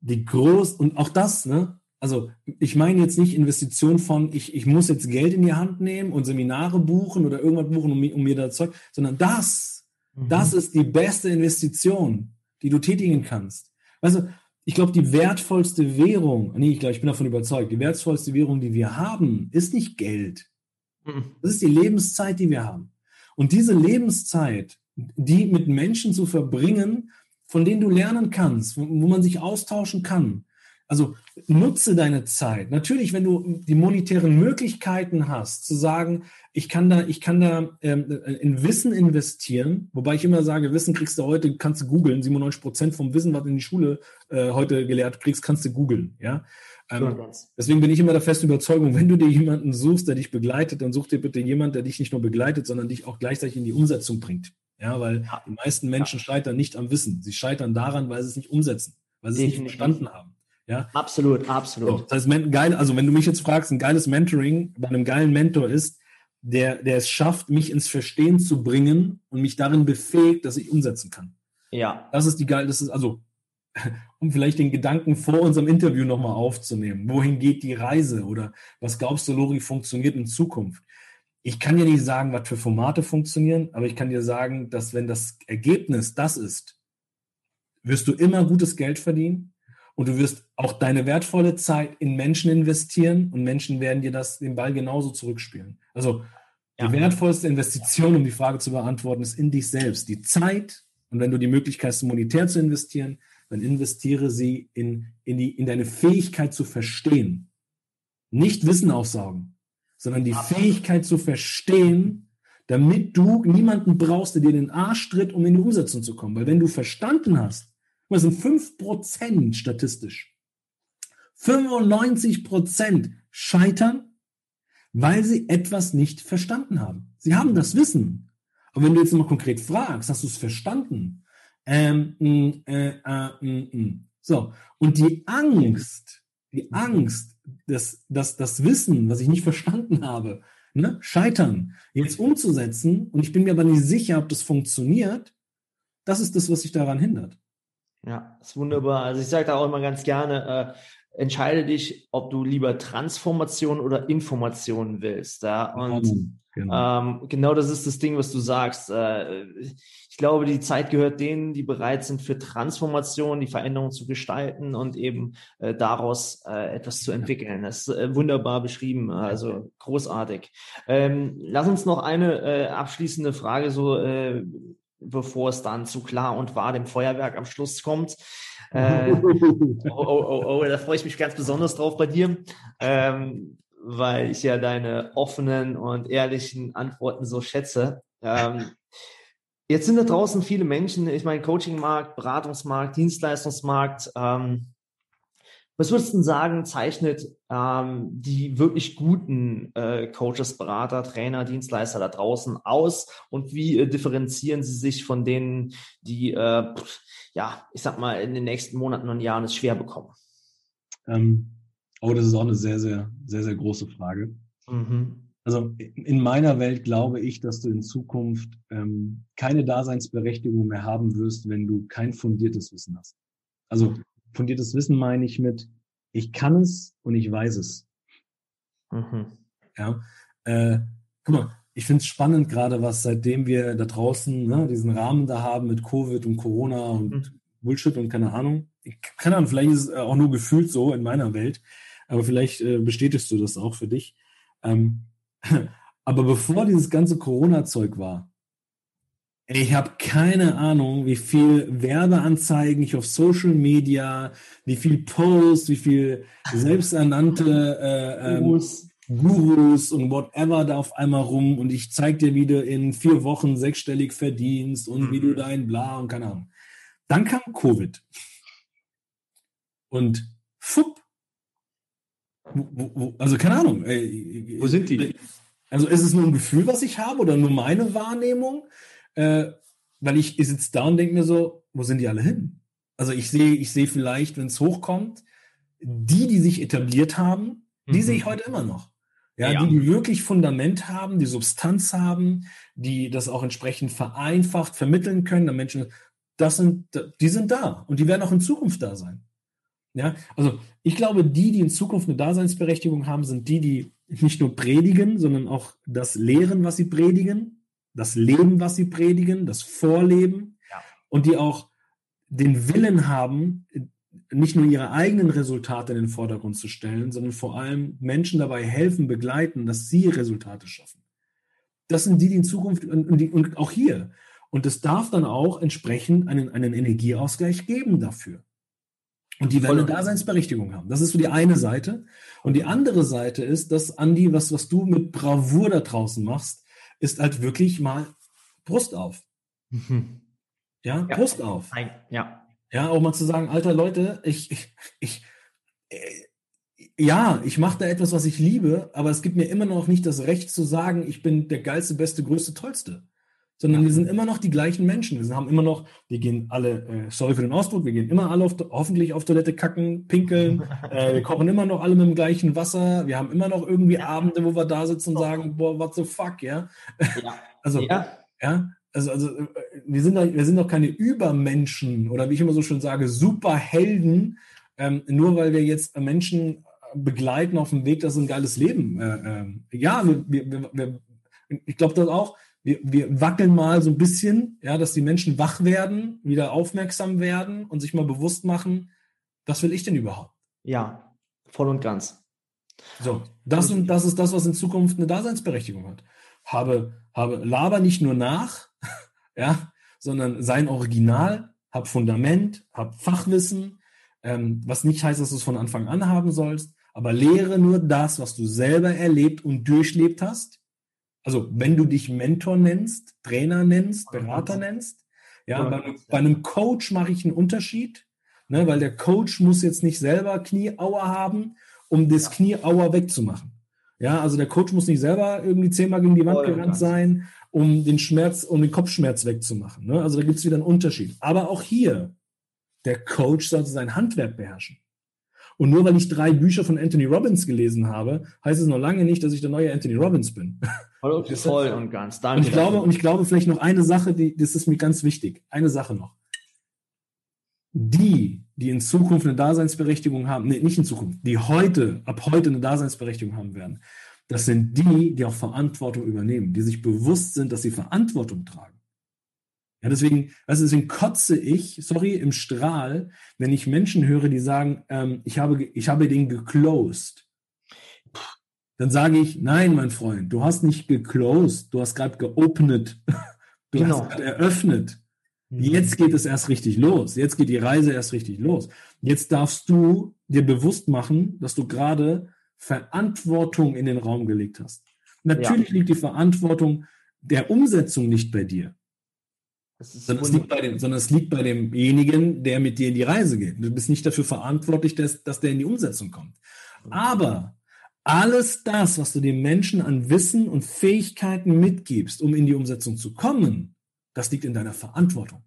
Speaker 2: die groß, und auch das, ne? also ich meine jetzt nicht Investition von, ich, ich muss jetzt Geld in die Hand nehmen und Seminare buchen oder irgendwas buchen, um, um mir das Zeug, sondern das, mhm. das ist die beste Investition, die du tätigen kannst. Also ich glaube, die wertvollste Währung, nee, ich glaube, ich bin davon überzeugt, die wertvollste Währung, die wir haben, ist nicht Geld. Mhm. Das ist die Lebenszeit, die wir haben. Und diese Lebenszeit, die mit Menschen zu verbringen, von denen du lernen kannst, wo, wo man sich austauschen kann, also nutze deine Zeit. Natürlich, wenn du die monetären Möglichkeiten hast, zu sagen, ich kann da, ich kann da ähm, in Wissen investieren, wobei ich immer sage, Wissen kriegst du heute, kannst du googeln. 97 Prozent vom Wissen, was du in die Schule äh, heute gelehrt kriegst, kannst du googeln. Ja. Ähm, deswegen bin ich immer der festen Überzeugung, wenn du dir jemanden suchst, der dich begleitet, dann such dir bitte jemanden, der dich nicht nur begleitet, sondern dich auch gleichzeitig in die Umsetzung bringt. Ja, weil die meisten Menschen ja. scheitern nicht am Wissen. Sie scheitern daran, weil sie es nicht umsetzen, weil sie es nicht verstanden haben. Ja?
Speaker 1: Absolut, absolut.
Speaker 2: So, das heißt, geil, also wenn du mich jetzt fragst, ein geiles Mentoring bei einem geilen Mentor ist, der, der es schafft, mich ins Verstehen zu bringen und mich darin befähigt, dass ich umsetzen kann.
Speaker 1: Ja.
Speaker 2: Das ist die geil, das ist also, [LAUGHS] um vielleicht den Gedanken vor unserem Interview nochmal aufzunehmen. Wohin geht die Reise? Oder was glaubst du, Lori, funktioniert in Zukunft? Ich kann dir nicht sagen, was für Formate funktionieren, aber ich kann dir sagen, dass wenn das Ergebnis das ist, wirst du immer gutes Geld verdienen, und du wirst auch deine wertvolle Zeit in Menschen investieren und Menschen werden dir das den Ball genauso zurückspielen. Also die ja. wertvollste Investition, um die Frage zu beantworten, ist in dich selbst. Die Zeit und wenn du die Möglichkeit hast, monetär zu investieren, dann investiere sie in, in, die, in deine Fähigkeit zu verstehen. Nicht Wissen aufsaugen, sondern die Fähigkeit zu verstehen, damit du niemanden brauchst, der dir den Arsch tritt, um in die Umsetzung zu kommen. Weil wenn du verstanden hast, das sind 5% statistisch. 95% scheitern, weil sie etwas nicht verstanden haben. Sie haben das Wissen. Aber wenn du jetzt mal konkret fragst, hast du es verstanden? Ähm, mm, äh, äh, mm, mm. So, und die Angst, die Angst, das, das, das Wissen, was ich nicht verstanden habe, ne, scheitern, jetzt umzusetzen, und ich bin mir aber nicht sicher, ob das funktioniert, das ist das, was sich daran hindert.
Speaker 1: Ja, ist wunderbar. Also ich sage da auch immer ganz gerne, äh, entscheide dich, ob du lieber Transformation oder Information willst. Ja? Und genau. Ähm, genau das ist das Ding, was du sagst. Äh, ich glaube, die Zeit gehört denen, die bereit sind für Transformation, die Veränderung zu gestalten und eben äh, daraus äh, etwas zu entwickeln. Das ist äh, wunderbar beschrieben, also großartig. Ähm, lass uns noch eine äh, abschließende Frage so äh, bevor es dann zu klar und wahr dem Feuerwerk am Schluss kommt. [LAUGHS] Äh, oh, oh, oh, oh, da freue ich mich ganz besonders drauf bei dir, ähm, weil ich ja deine offenen und ehrlichen Antworten so schätze. Ähm, jetzt sind da draußen viele Menschen, ich meine Coachingmarkt, Beratungsmarkt, Dienstleistungsmarkt, ähm, was würdest du sagen, zeichnet ähm, die wirklich guten äh, Coaches, Berater, Trainer, Dienstleister da draußen aus und wie äh, differenzieren sie sich von denen, die, äh, ja, ich sag mal, in den nächsten Monaten und Jahren es schwer bekommen?
Speaker 2: Ähm, oh, das ist auch eine sehr, sehr, sehr, sehr große Frage. Mhm. Also in meiner Welt glaube ich, dass du in Zukunft ähm, keine Daseinsberechtigung mehr haben wirst, wenn du kein fundiertes Wissen hast. Also fundiertes Wissen meine ich mit, ich kann es und ich weiß es. Mhm. Ja, äh, guck mal, ich finde es spannend gerade, was seitdem wir da draußen ne, diesen Rahmen da haben mit Covid und Corona und mhm. Bullshit und keine Ahnung. Ich, keine Ahnung, vielleicht ist es auch nur gefühlt so in meiner Welt, aber vielleicht äh, bestätigst du das auch für dich. Ähm, [LAUGHS] aber bevor dieses ganze Corona-Zeug war, ich habe keine Ahnung, wie viel Werbeanzeigen ich auf Social Media, wie viel Posts, wie viel selbsternannte äh, ähm, Gurus. Gurus und whatever da auf einmal rum und ich zeig dir, wie du in vier Wochen sechsstellig verdienst und mhm. wie du mhm. dein Bla und keine Ahnung. Dann kam Covid. Und fupp. Also keine Ahnung.
Speaker 1: Ey, wo sind die?
Speaker 2: Also ist es nur ein Gefühl, was ich habe oder nur meine Wahrnehmung? Äh, weil ich, ich sitze da und denke mir so, wo sind die alle hin? Also ich sehe, ich sehe vielleicht, wenn es hochkommt, die, die sich etabliert haben, die mhm. sehe ich heute immer noch. Ja, ja, die, die wirklich Fundament haben, die Substanz haben, die das auch entsprechend vereinfacht vermitteln können, der Menschen, das sind, die sind da und die werden auch in Zukunft da sein. Ja, also ich glaube, die, die in Zukunft eine Daseinsberechtigung haben, sind die, die nicht nur predigen, sondern auch das lehren, was sie predigen, das Leben, was sie predigen, das Vorleben ja. und die auch den Willen haben, nicht nur ihre eigenen Resultate in den Vordergrund zu stellen, sondern vor allem Menschen dabei helfen, begleiten, dass sie Resultate schaffen. Das sind die, die in Zukunft und, die, und auch hier. Und es darf dann auch entsprechend einen, einen Energieausgleich geben dafür. Und die werden eine Daseinsberechtigung haben. Das ist so die eine Seite. Und die andere Seite ist, dass, Andi, was, was du mit Bravour da draußen machst, ist halt wirklich mal Brust auf. Mhm. Ja, ja, Brust auf.
Speaker 1: Ja.
Speaker 2: Ja, auch mal zu sagen, alter Leute, ich, ich, ich äh, ja, ich mache da etwas, was ich liebe, aber es gibt mir immer noch nicht das Recht zu sagen, ich bin der geilste, beste, größte, tollste sondern wir sind immer noch die gleichen Menschen. Wir haben immer noch, wir gehen alle, äh, sorry für den Ausdruck, wir gehen immer alle auf, hoffentlich auf Toilette kacken, pinkeln, [LAUGHS] äh, wir kochen immer noch alle mit dem gleichen Wasser, wir haben immer noch irgendwie. Abende, wo wir da sitzen und sagen, boah, what the fuck, ja. ja. [LAUGHS] also, ja. ja. Also, also äh, wir sind, doch, wir sind doch keine Übermenschen oder wie ich immer so schön sage, Superhelden, ähm, nur weil wir jetzt Menschen begleiten auf dem Weg, das ist ein geiles Leben. Äh, äh, ja, wir, wir, wir, ich glaube das auch, wir, wir wackeln mal so ein bisschen, ja, dass die Menschen wach werden, wieder aufmerksam werden und sich mal bewusst machen, was will ich denn überhaupt?
Speaker 1: Ja, voll und ganz.
Speaker 2: So, das und das ist das, was in Zukunft eine Daseinsberechtigung hat. Habe, habe, laber nicht nur nach, [LAUGHS] ja, sondern sein Original, hab Fundament, hab Fachwissen, ähm, was nicht heißt, dass du es von Anfang an haben sollst, aber lehre nur das, was du selber erlebt und durchlebt hast also wenn du dich Mentor nennst, Trainer nennst, Berater nennst, ja, bei, bei einem Coach mache ich einen Unterschied, ne, weil der Coach muss jetzt nicht selber Knieauer haben, um das Knieauer wegzumachen. Ja, also der Coach muss nicht selber irgendwie zehnmal gegen die Wand oh, gerannt sein, um den Schmerz, um den Kopfschmerz wegzumachen. Ne? Also da gibt es wieder einen Unterschied. Aber auch hier, der Coach sollte sein Handwerk beherrschen. Und nur weil ich drei Bücher von Anthony Robbins gelesen habe, heißt es noch lange nicht, dass ich der neue Anthony Robbins bin. [LAUGHS]
Speaker 1: Voll, voll und ganz.
Speaker 2: Danke. Und ich glaube, und ich glaube vielleicht noch eine Sache, die, das ist mir ganz wichtig. Eine Sache noch. Die, die in Zukunft eine Daseinsberechtigung haben, nee, nicht in Zukunft, die heute, ab heute eine Daseinsberechtigung haben werden, das sind die, die auch Verantwortung übernehmen, die sich bewusst sind, dass sie Verantwortung tragen. Ja, deswegen, also deswegen kotze ich, sorry, im Strahl, wenn ich Menschen höre, die sagen, ähm, ich, habe, ich habe den geclosed. Dann sage ich, nein, mein Freund, du hast nicht geclosed, du hast gerade geopnet. [LAUGHS] Du genau. hast gerade eröffnet. Mhm. Jetzt geht es erst richtig los. Jetzt geht die Reise erst richtig los. Jetzt darfst du dir bewusst machen, dass du gerade Verantwortung in den Raum gelegt hast. Natürlich ja. liegt die Verantwortung der Umsetzung nicht bei dir. Sondern es, liegt bei dem, sondern es liegt bei demjenigen, der mit dir in die Reise geht. Du bist nicht dafür verantwortlich, dass, dass der in die Umsetzung kommt. Aber alles das, was du dem Menschen an Wissen und Fähigkeiten mitgibst, um in die Umsetzung zu kommen, das liegt in deiner Verantwortung.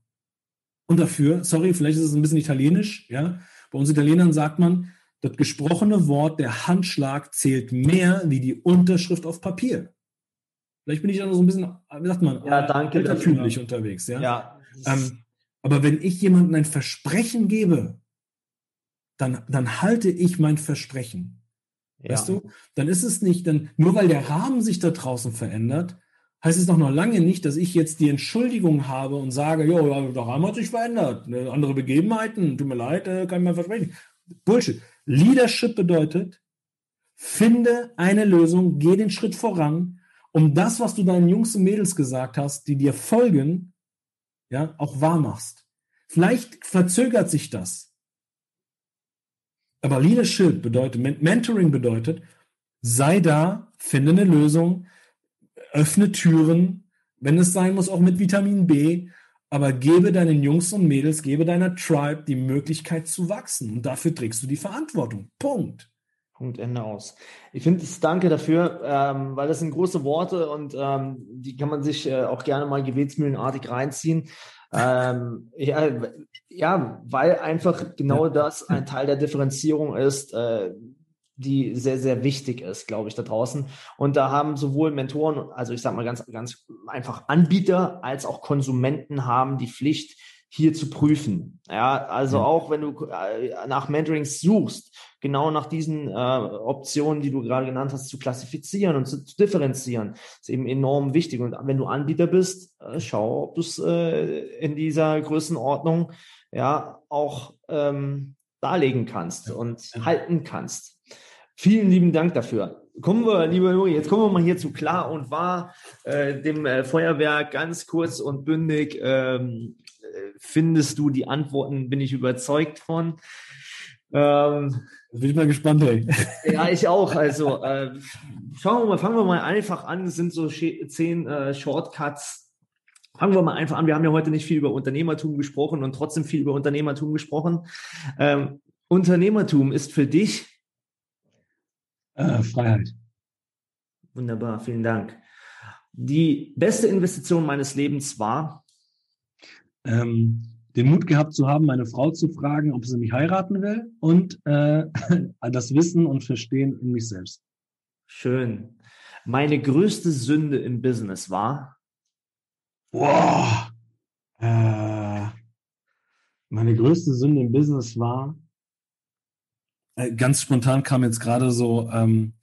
Speaker 2: Und dafür, sorry, vielleicht ist es ein bisschen italienisch, ja, bei uns Italienern sagt man, das gesprochene Wort, der Handschlag zählt mehr wie die Unterschrift auf Papier. Vielleicht bin ich da noch so ein bisschen, wie sagt man,
Speaker 1: ja, danke
Speaker 2: altertümlich unterwegs. Ja.
Speaker 1: ja
Speaker 2: ähm, aber wenn ich jemandem ein Versprechen gebe, dann, dann halte ich mein Versprechen. Ja. Weißt du? Dann ist es nicht, dann, nur weil der Rahmen sich da draußen verändert, heißt es doch noch lange nicht, dass ich jetzt die Entschuldigung habe und sage, jo, ja, der Rahmen hat sich verändert. Ne, andere Begebenheiten, tut mir leid, äh, kann ich mir versprechen. Bullshit. Leadership bedeutet, finde eine Lösung, geh den Schritt voran um das, was du deinen Jungs und Mädels gesagt hast, die dir folgen, ja, auch wahr machst. Vielleicht verzögert sich das. Aber Leadership bedeutet, Mentoring bedeutet, sei da, finde eine Lösung, öffne Türen, wenn es sein muss, auch mit Vitamin B, aber gebe deinen Jungs und Mädels, gebe deiner Tribe die Möglichkeit zu wachsen. Und dafür trägst du die Verantwortung. Punkt.
Speaker 1: Punkt Ende aus. Ich finde es danke dafür, ähm, weil das sind große Worte und ähm, die kann man sich äh, auch gerne mal gebetsmühlenartig reinziehen. Ähm, ja, ja, weil einfach genau das ein Teil der Differenzierung ist, äh, die sehr, sehr wichtig ist, glaube ich, da draußen. Und da haben sowohl Mentoren, also ich sage mal ganz, ganz einfach Anbieter, als auch Konsumenten haben die Pflicht, hier zu prüfen. Ja, also auch wenn du äh, nach Mentorings suchst, genau nach diesen äh, Optionen, die du gerade genannt hast, zu klassifizieren und zu, zu, differenzieren, ist eben enorm wichtig. Und wenn du Anbieter bist, äh, schau, ob du es äh, in dieser Größenordnung ja auch ähm, darlegen kannst und halten kannst. Vielen lieben Dank dafür. Kommen wir, lieber Juri, jetzt kommen wir mal hier zu klar und wahr, äh, dem äh, Feuerwerk ganz kurz und bündig. Ähm, äh, findest du die Antworten, bin ich überzeugt von.
Speaker 2: Ähm, bin ich mal gespannt, hey. [LAUGHS]
Speaker 1: Ja, ich auch. Also äh, schauen wir mal, fangen wir mal einfach an. Es sind so zehn äh, Shortcuts. Fangen wir mal einfach an. Wir haben ja heute nicht viel über Unternehmertum gesprochen und trotzdem viel über Unternehmertum gesprochen. Ähm, Unternehmertum ist für dich
Speaker 2: äh, Freiheit.
Speaker 1: Wunderbar, vielen Dank. Die beste Investition meines Lebens war?
Speaker 2: Ähm, den Mut gehabt zu haben, meine Frau zu fragen, ob sie mich heiraten will und äh, [LAUGHS] das Wissen und Verstehen in mich selbst.
Speaker 1: Schön. Meine größte Sünde im Business war?
Speaker 2: Wow. Äh, meine größte Sünde im Business war, äh, ganz spontan kam jetzt gerade so, ähm,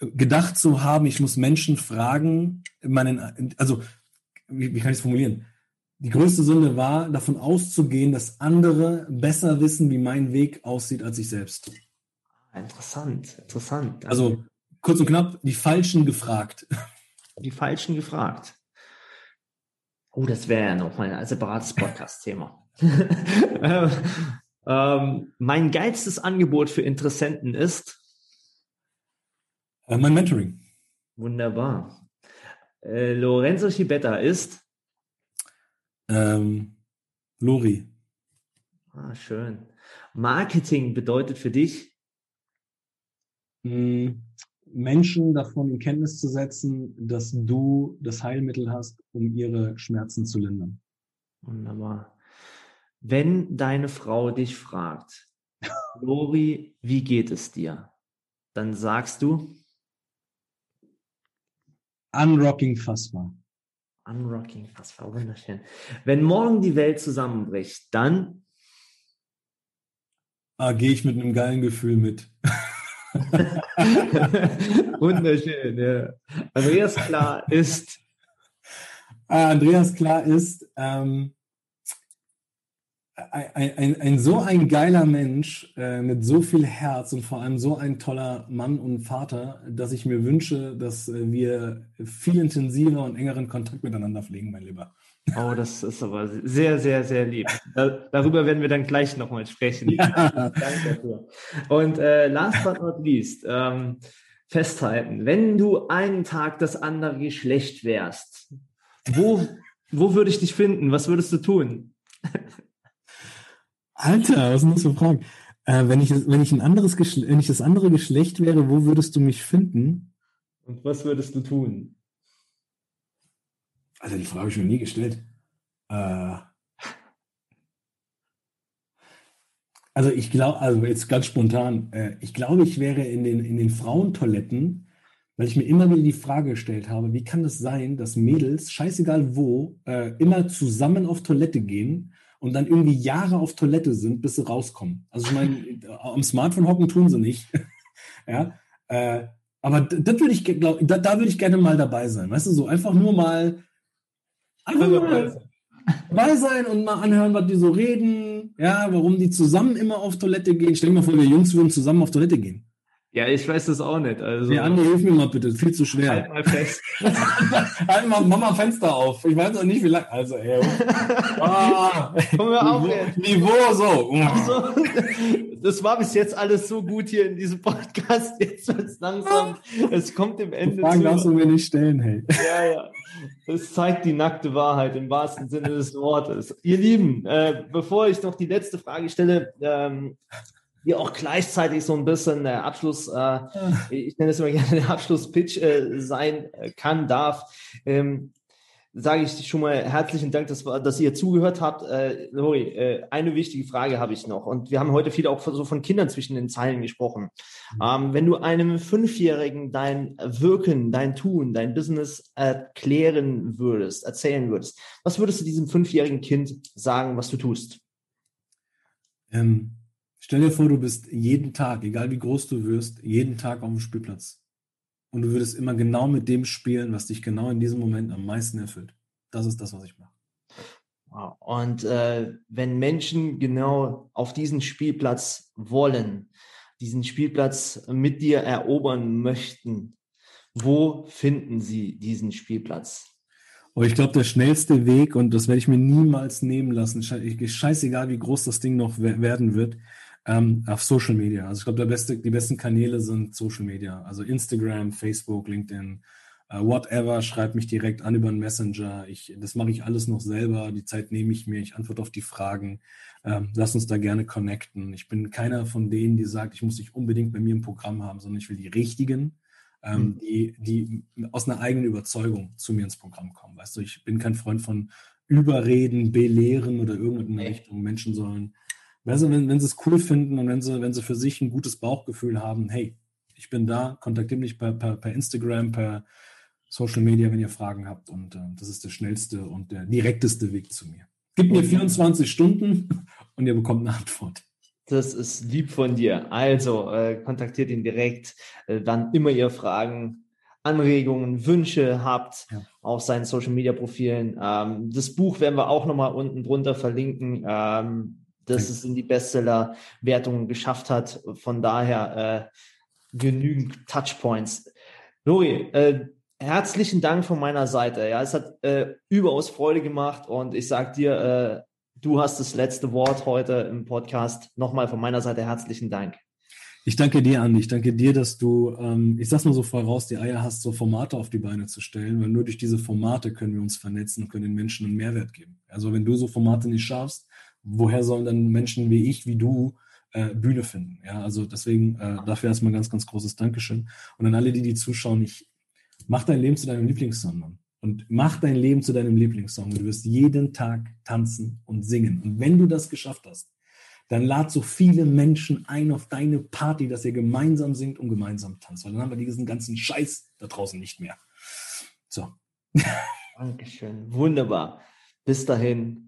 Speaker 2: gedacht zu haben, ich muss Menschen fragen, meinen, also, wie, wie kann ich es formulieren? Die größte Sünde war, davon auszugehen, dass andere besser wissen, wie mein Weg aussieht, als ich selbst.
Speaker 1: Interessant, interessant.
Speaker 2: Also kurz und knapp, die Falschen gefragt. [LAUGHS]
Speaker 1: Die Falschen gefragt. Oh, das wäre ja noch mal ein separates Podcast-Thema. [LAUGHS] ähm, mein geilstes Angebot für Interessenten ist?
Speaker 2: Äh, mein Mentoring.
Speaker 1: Wunderbar. Äh, Lorenzo Schibetta ist?
Speaker 2: Ähm, Lori.
Speaker 1: Ah, schön. Marketing bedeutet für dich?
Speaker 2: Hm, Menschen davon in Kenntnis zu setzen, dass du das Heilmittel hast, um ihre Schmerzen zu lindern.
Speaker 1: Wunderbar. Wenn deine Frau dich fragt, [LAUGHS] Lori, wie geht es dir? Dann sagst du?
Speaker 2: Unrocking fassbar.
Speaker 1: Unrocking, das war wunderschön. Wenn morgen die Welt zusammenbricht, dann
Speaker 2: ah, gehe ich mit einem geilen Gefühl mit. [LAUGHS]
Speaker 1: wunderschön, ja. Andreas klar ist.
Speaker 2: Ah, Andreas klar ist, ähm, ein, ein, ein, so ein geiler Mensch äh, mit so viel Herz und vor allem so ein toller Mann und Vater, dass ich mir wünsche, dass äh, wir viel intensiver und engeren Kontakt miteinander pflegen, mein Lieber.
Speaker 1: Oh, das ist aber sehr, sehr, sehr lieb. Da, darüber werden wir dann gleich nochmal sprechen. Ja. Danke dafür. Und äh, last but not least, ähm, festhalten, wenn du einen Tag das andere Geschlecht wärst, wo, wo würde ich dich finden? Was würdest du tun? [LAUGHS]
Speaker 2: Alter, was sind das für Fragen? Äh, wenn, ich, wenn, ich ein anderes wenn ich das andere Geschlecht wäre, wo würdest du mich finden?
Speaker 1: Und was würdest du tun?
Speaker 2: Also die Frage habe ich mir nie gestellt. Äh, also ich glaube, also jetzt ganz spontan, äh, ich glaube, ich wäre in den, in den Frauentoiletten, weil ich mir immer wieder die Frage gestellt habe, wie kann es sein, dass Mädels, scheißegal wo, äh, immer zusammen auf Toilette gehen und dann irgendwie Jahre auf Toilette sind, bis sie rauskommen. Also ich meine, [LAUGHS] am Smartphone hocken tun sie nicht. [LAUGHS] ja, äh, aber das würde ich, glaub, da, da würde ich gerne mal dabei sein. Weißt du, so einfach nur mal, einfach mal dabei sein und mal anhören, was die so reden. Ja, warum die zusammen immer auf Toilette gehen. Stell dir mal vor, wir Jungs würden zusammen auf Toilette gehen.
Speaker 1: Ja, ich weiß das auch nicht. Also,
Speaker 2: ja, Andi, hilf mir mal bitte, viel zu schwer.
Speaker 1: Halt mal fest. [LAUGHS]
Speaker 2: halt mal Mama Fenster auf. Ich weiß auch nicht, wie lange. Also, ey. [LAUGHS]
Speaker 1: Ah, Komm wir auf
Speaker 2: Niveau, Niveau so.
Speaker 1: Also, [LAUGHS] das war bis jetzt alles so gut hier in diesem Podcast. Jetzt wird es langsam. Es kommt im Ende.
Speaker 2: Fragen darfst du mir nicht stellen, hey.
Speaker 1: Ja, ja. Das zeigt die nackte Wahrheit im wahrsten Sinne des Wortes. Ihr Lieben, äh, bevor ich noch die letzte Frage stelle, ähm, die auch gleichzeitig so ein bisschen der Abschluss, äh, ich nenne es immer [LAUGHS] gerne der Abschlusspitch äh, sein kann, darf. Ähm, sage ich schon mal herzlichen Dank, dass, dass ihr zugehört habt. Äh, Lori, äh, eine wichtige Frage habe ich noch. Und wir haben heute viel auch so von Kindern zwischen den Zeilen gesprochen. Mhm. Ähm, wenn du einem Fünfjährigen dein Wirken, dein Tun, dein Business erklären würdest, erzählen würdest, was würdest du diesem fünfjährigen Kind sagen, was du tust?
Speaker 2: Ähm, stell dir vor, du bist jeden Tag, egal wie groß du wirst, jeden Tag auf dem Spielplatz und du würdest immer genau mit dem spielen, was dich genau in diesem Moment am meisten erfüllt. Das ist das, was ich mache.
Speaker 1: Und äh, wenn Menschen genau auf diesen Spielplatz wollen, diesen Spielplatz mit dir erobern möchten, wo finden sie diesen Spielplatz?
Speaker 2: Oh, ich glaube, der schnellste Weg, und das werde ich mir niemals nehmen lassen, scheißegal, wie groß das Ding noch werden wird, ähm, auf Social Media. Also ich glaube, beste, die besten Kanäle sind Social Media. Also Instagram, Facebook, LinkedIn, uh, whatever. Schreibt mich direkt an über einen Messenger. Ich, das mache ich alles noch selber. Die Zeit nehme ich mir. Ich antworte auf die Fragen. Ähm, lass uns da gerne connecten. Ich bin keiner von denen, die sagt, ich muss dich unbedingt bei mir im Programm haben, sondern ich will die richtigen. Ähm, mhm. die, die aus einer eigenen Überzeugung zu mir ins Programm kommen. Weißt du, ich bin kein Freund von Überreden, Belehren oder irgendeine Richtung. Menschen sollen also wenn, wenn sie es cool finden und wenn sie, wenn sie für sich ein gutes Bauchgefühl haben, hey, ich bin da, kontaktiert mich per, per, per Instagram, per Social Media, wenn ihr Fragen habt. Und äh, das ist der schnellste und der direkteste Weg zu mir. Gib mir 24 Stunden [LAUGHS] und ihr bekommt eine Antwort.
Speaker 1: Das ist lieb von dir. Also äh, kontaktiert ihn direkt, äh, wann immer ihr Fragen, Anregungen, Wünsche habt ja. auf seinen Social Media Profilen. Ähm, das Buch werden wir auch nochmal unten drunter verlinken. Ähm, dass es in die Bestseller-Wertungen geschafft hat. Von daher äh, genügend Touchpoints. Lori, äh, herzlichen Dank von meiner Seite. Ja, es hat äh, überaus Freude gemacht und ich sag dir, äh, du hast das letzte Wort heute im Podcast. Nochmal von meiner Seite herzlichen Dank.
Speaker 2: Ich danke dir, Andi. Ich danke dir, dass du, ähm, ich sag's mal so voraus, die Eier hast, so Formate auf die Beine zu stellen, weil nur durch diese Formate können wir uns vernetzen und können den Menschen einen Mehrwert geben. Also wenn du so Formate nicht schaffst, woher sollen dann Menschen wie ich, wie du, äh, Bühne finden? Ja, also deswegen äh, dafür erstmal ganz, ganz großes Dankeschön. Und an alle, die die zuschauen, ich mach dein Leben zu deinem Lieblingssong, Mann. Und mach dein Leben zu deinem Lieblingssong. Du wirst jeden Tag tanzen und singen. Und wenn du das geschafft hast, dann lad so viele Menschen ein auf deine Party, dass ihr gemeinsam singt und gemeinsam tanzt. Weil dann haben wir diesen ganzen Scheiß da draußen nicht mehr. So.
Speaker 1: Dankeschön. Wunderbar. Bis dahin.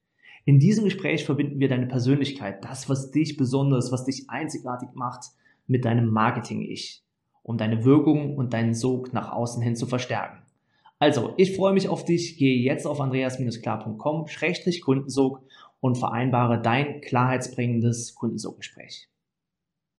Speaker 1: In diesem Gespräch verbinden wir deine Persönlichkeit, das, was dich besonders, was dich einzigartig macht, mit deinem Marketing-Ich, um deine Wirkung und deinen Sog nach außen hin zu verstärken. Also, ich freue mich auf dich. Gehe jetzt auf andreas-klar.com-kundensog und vereinbare dein klarheitsbringendes Kundensoggespräch.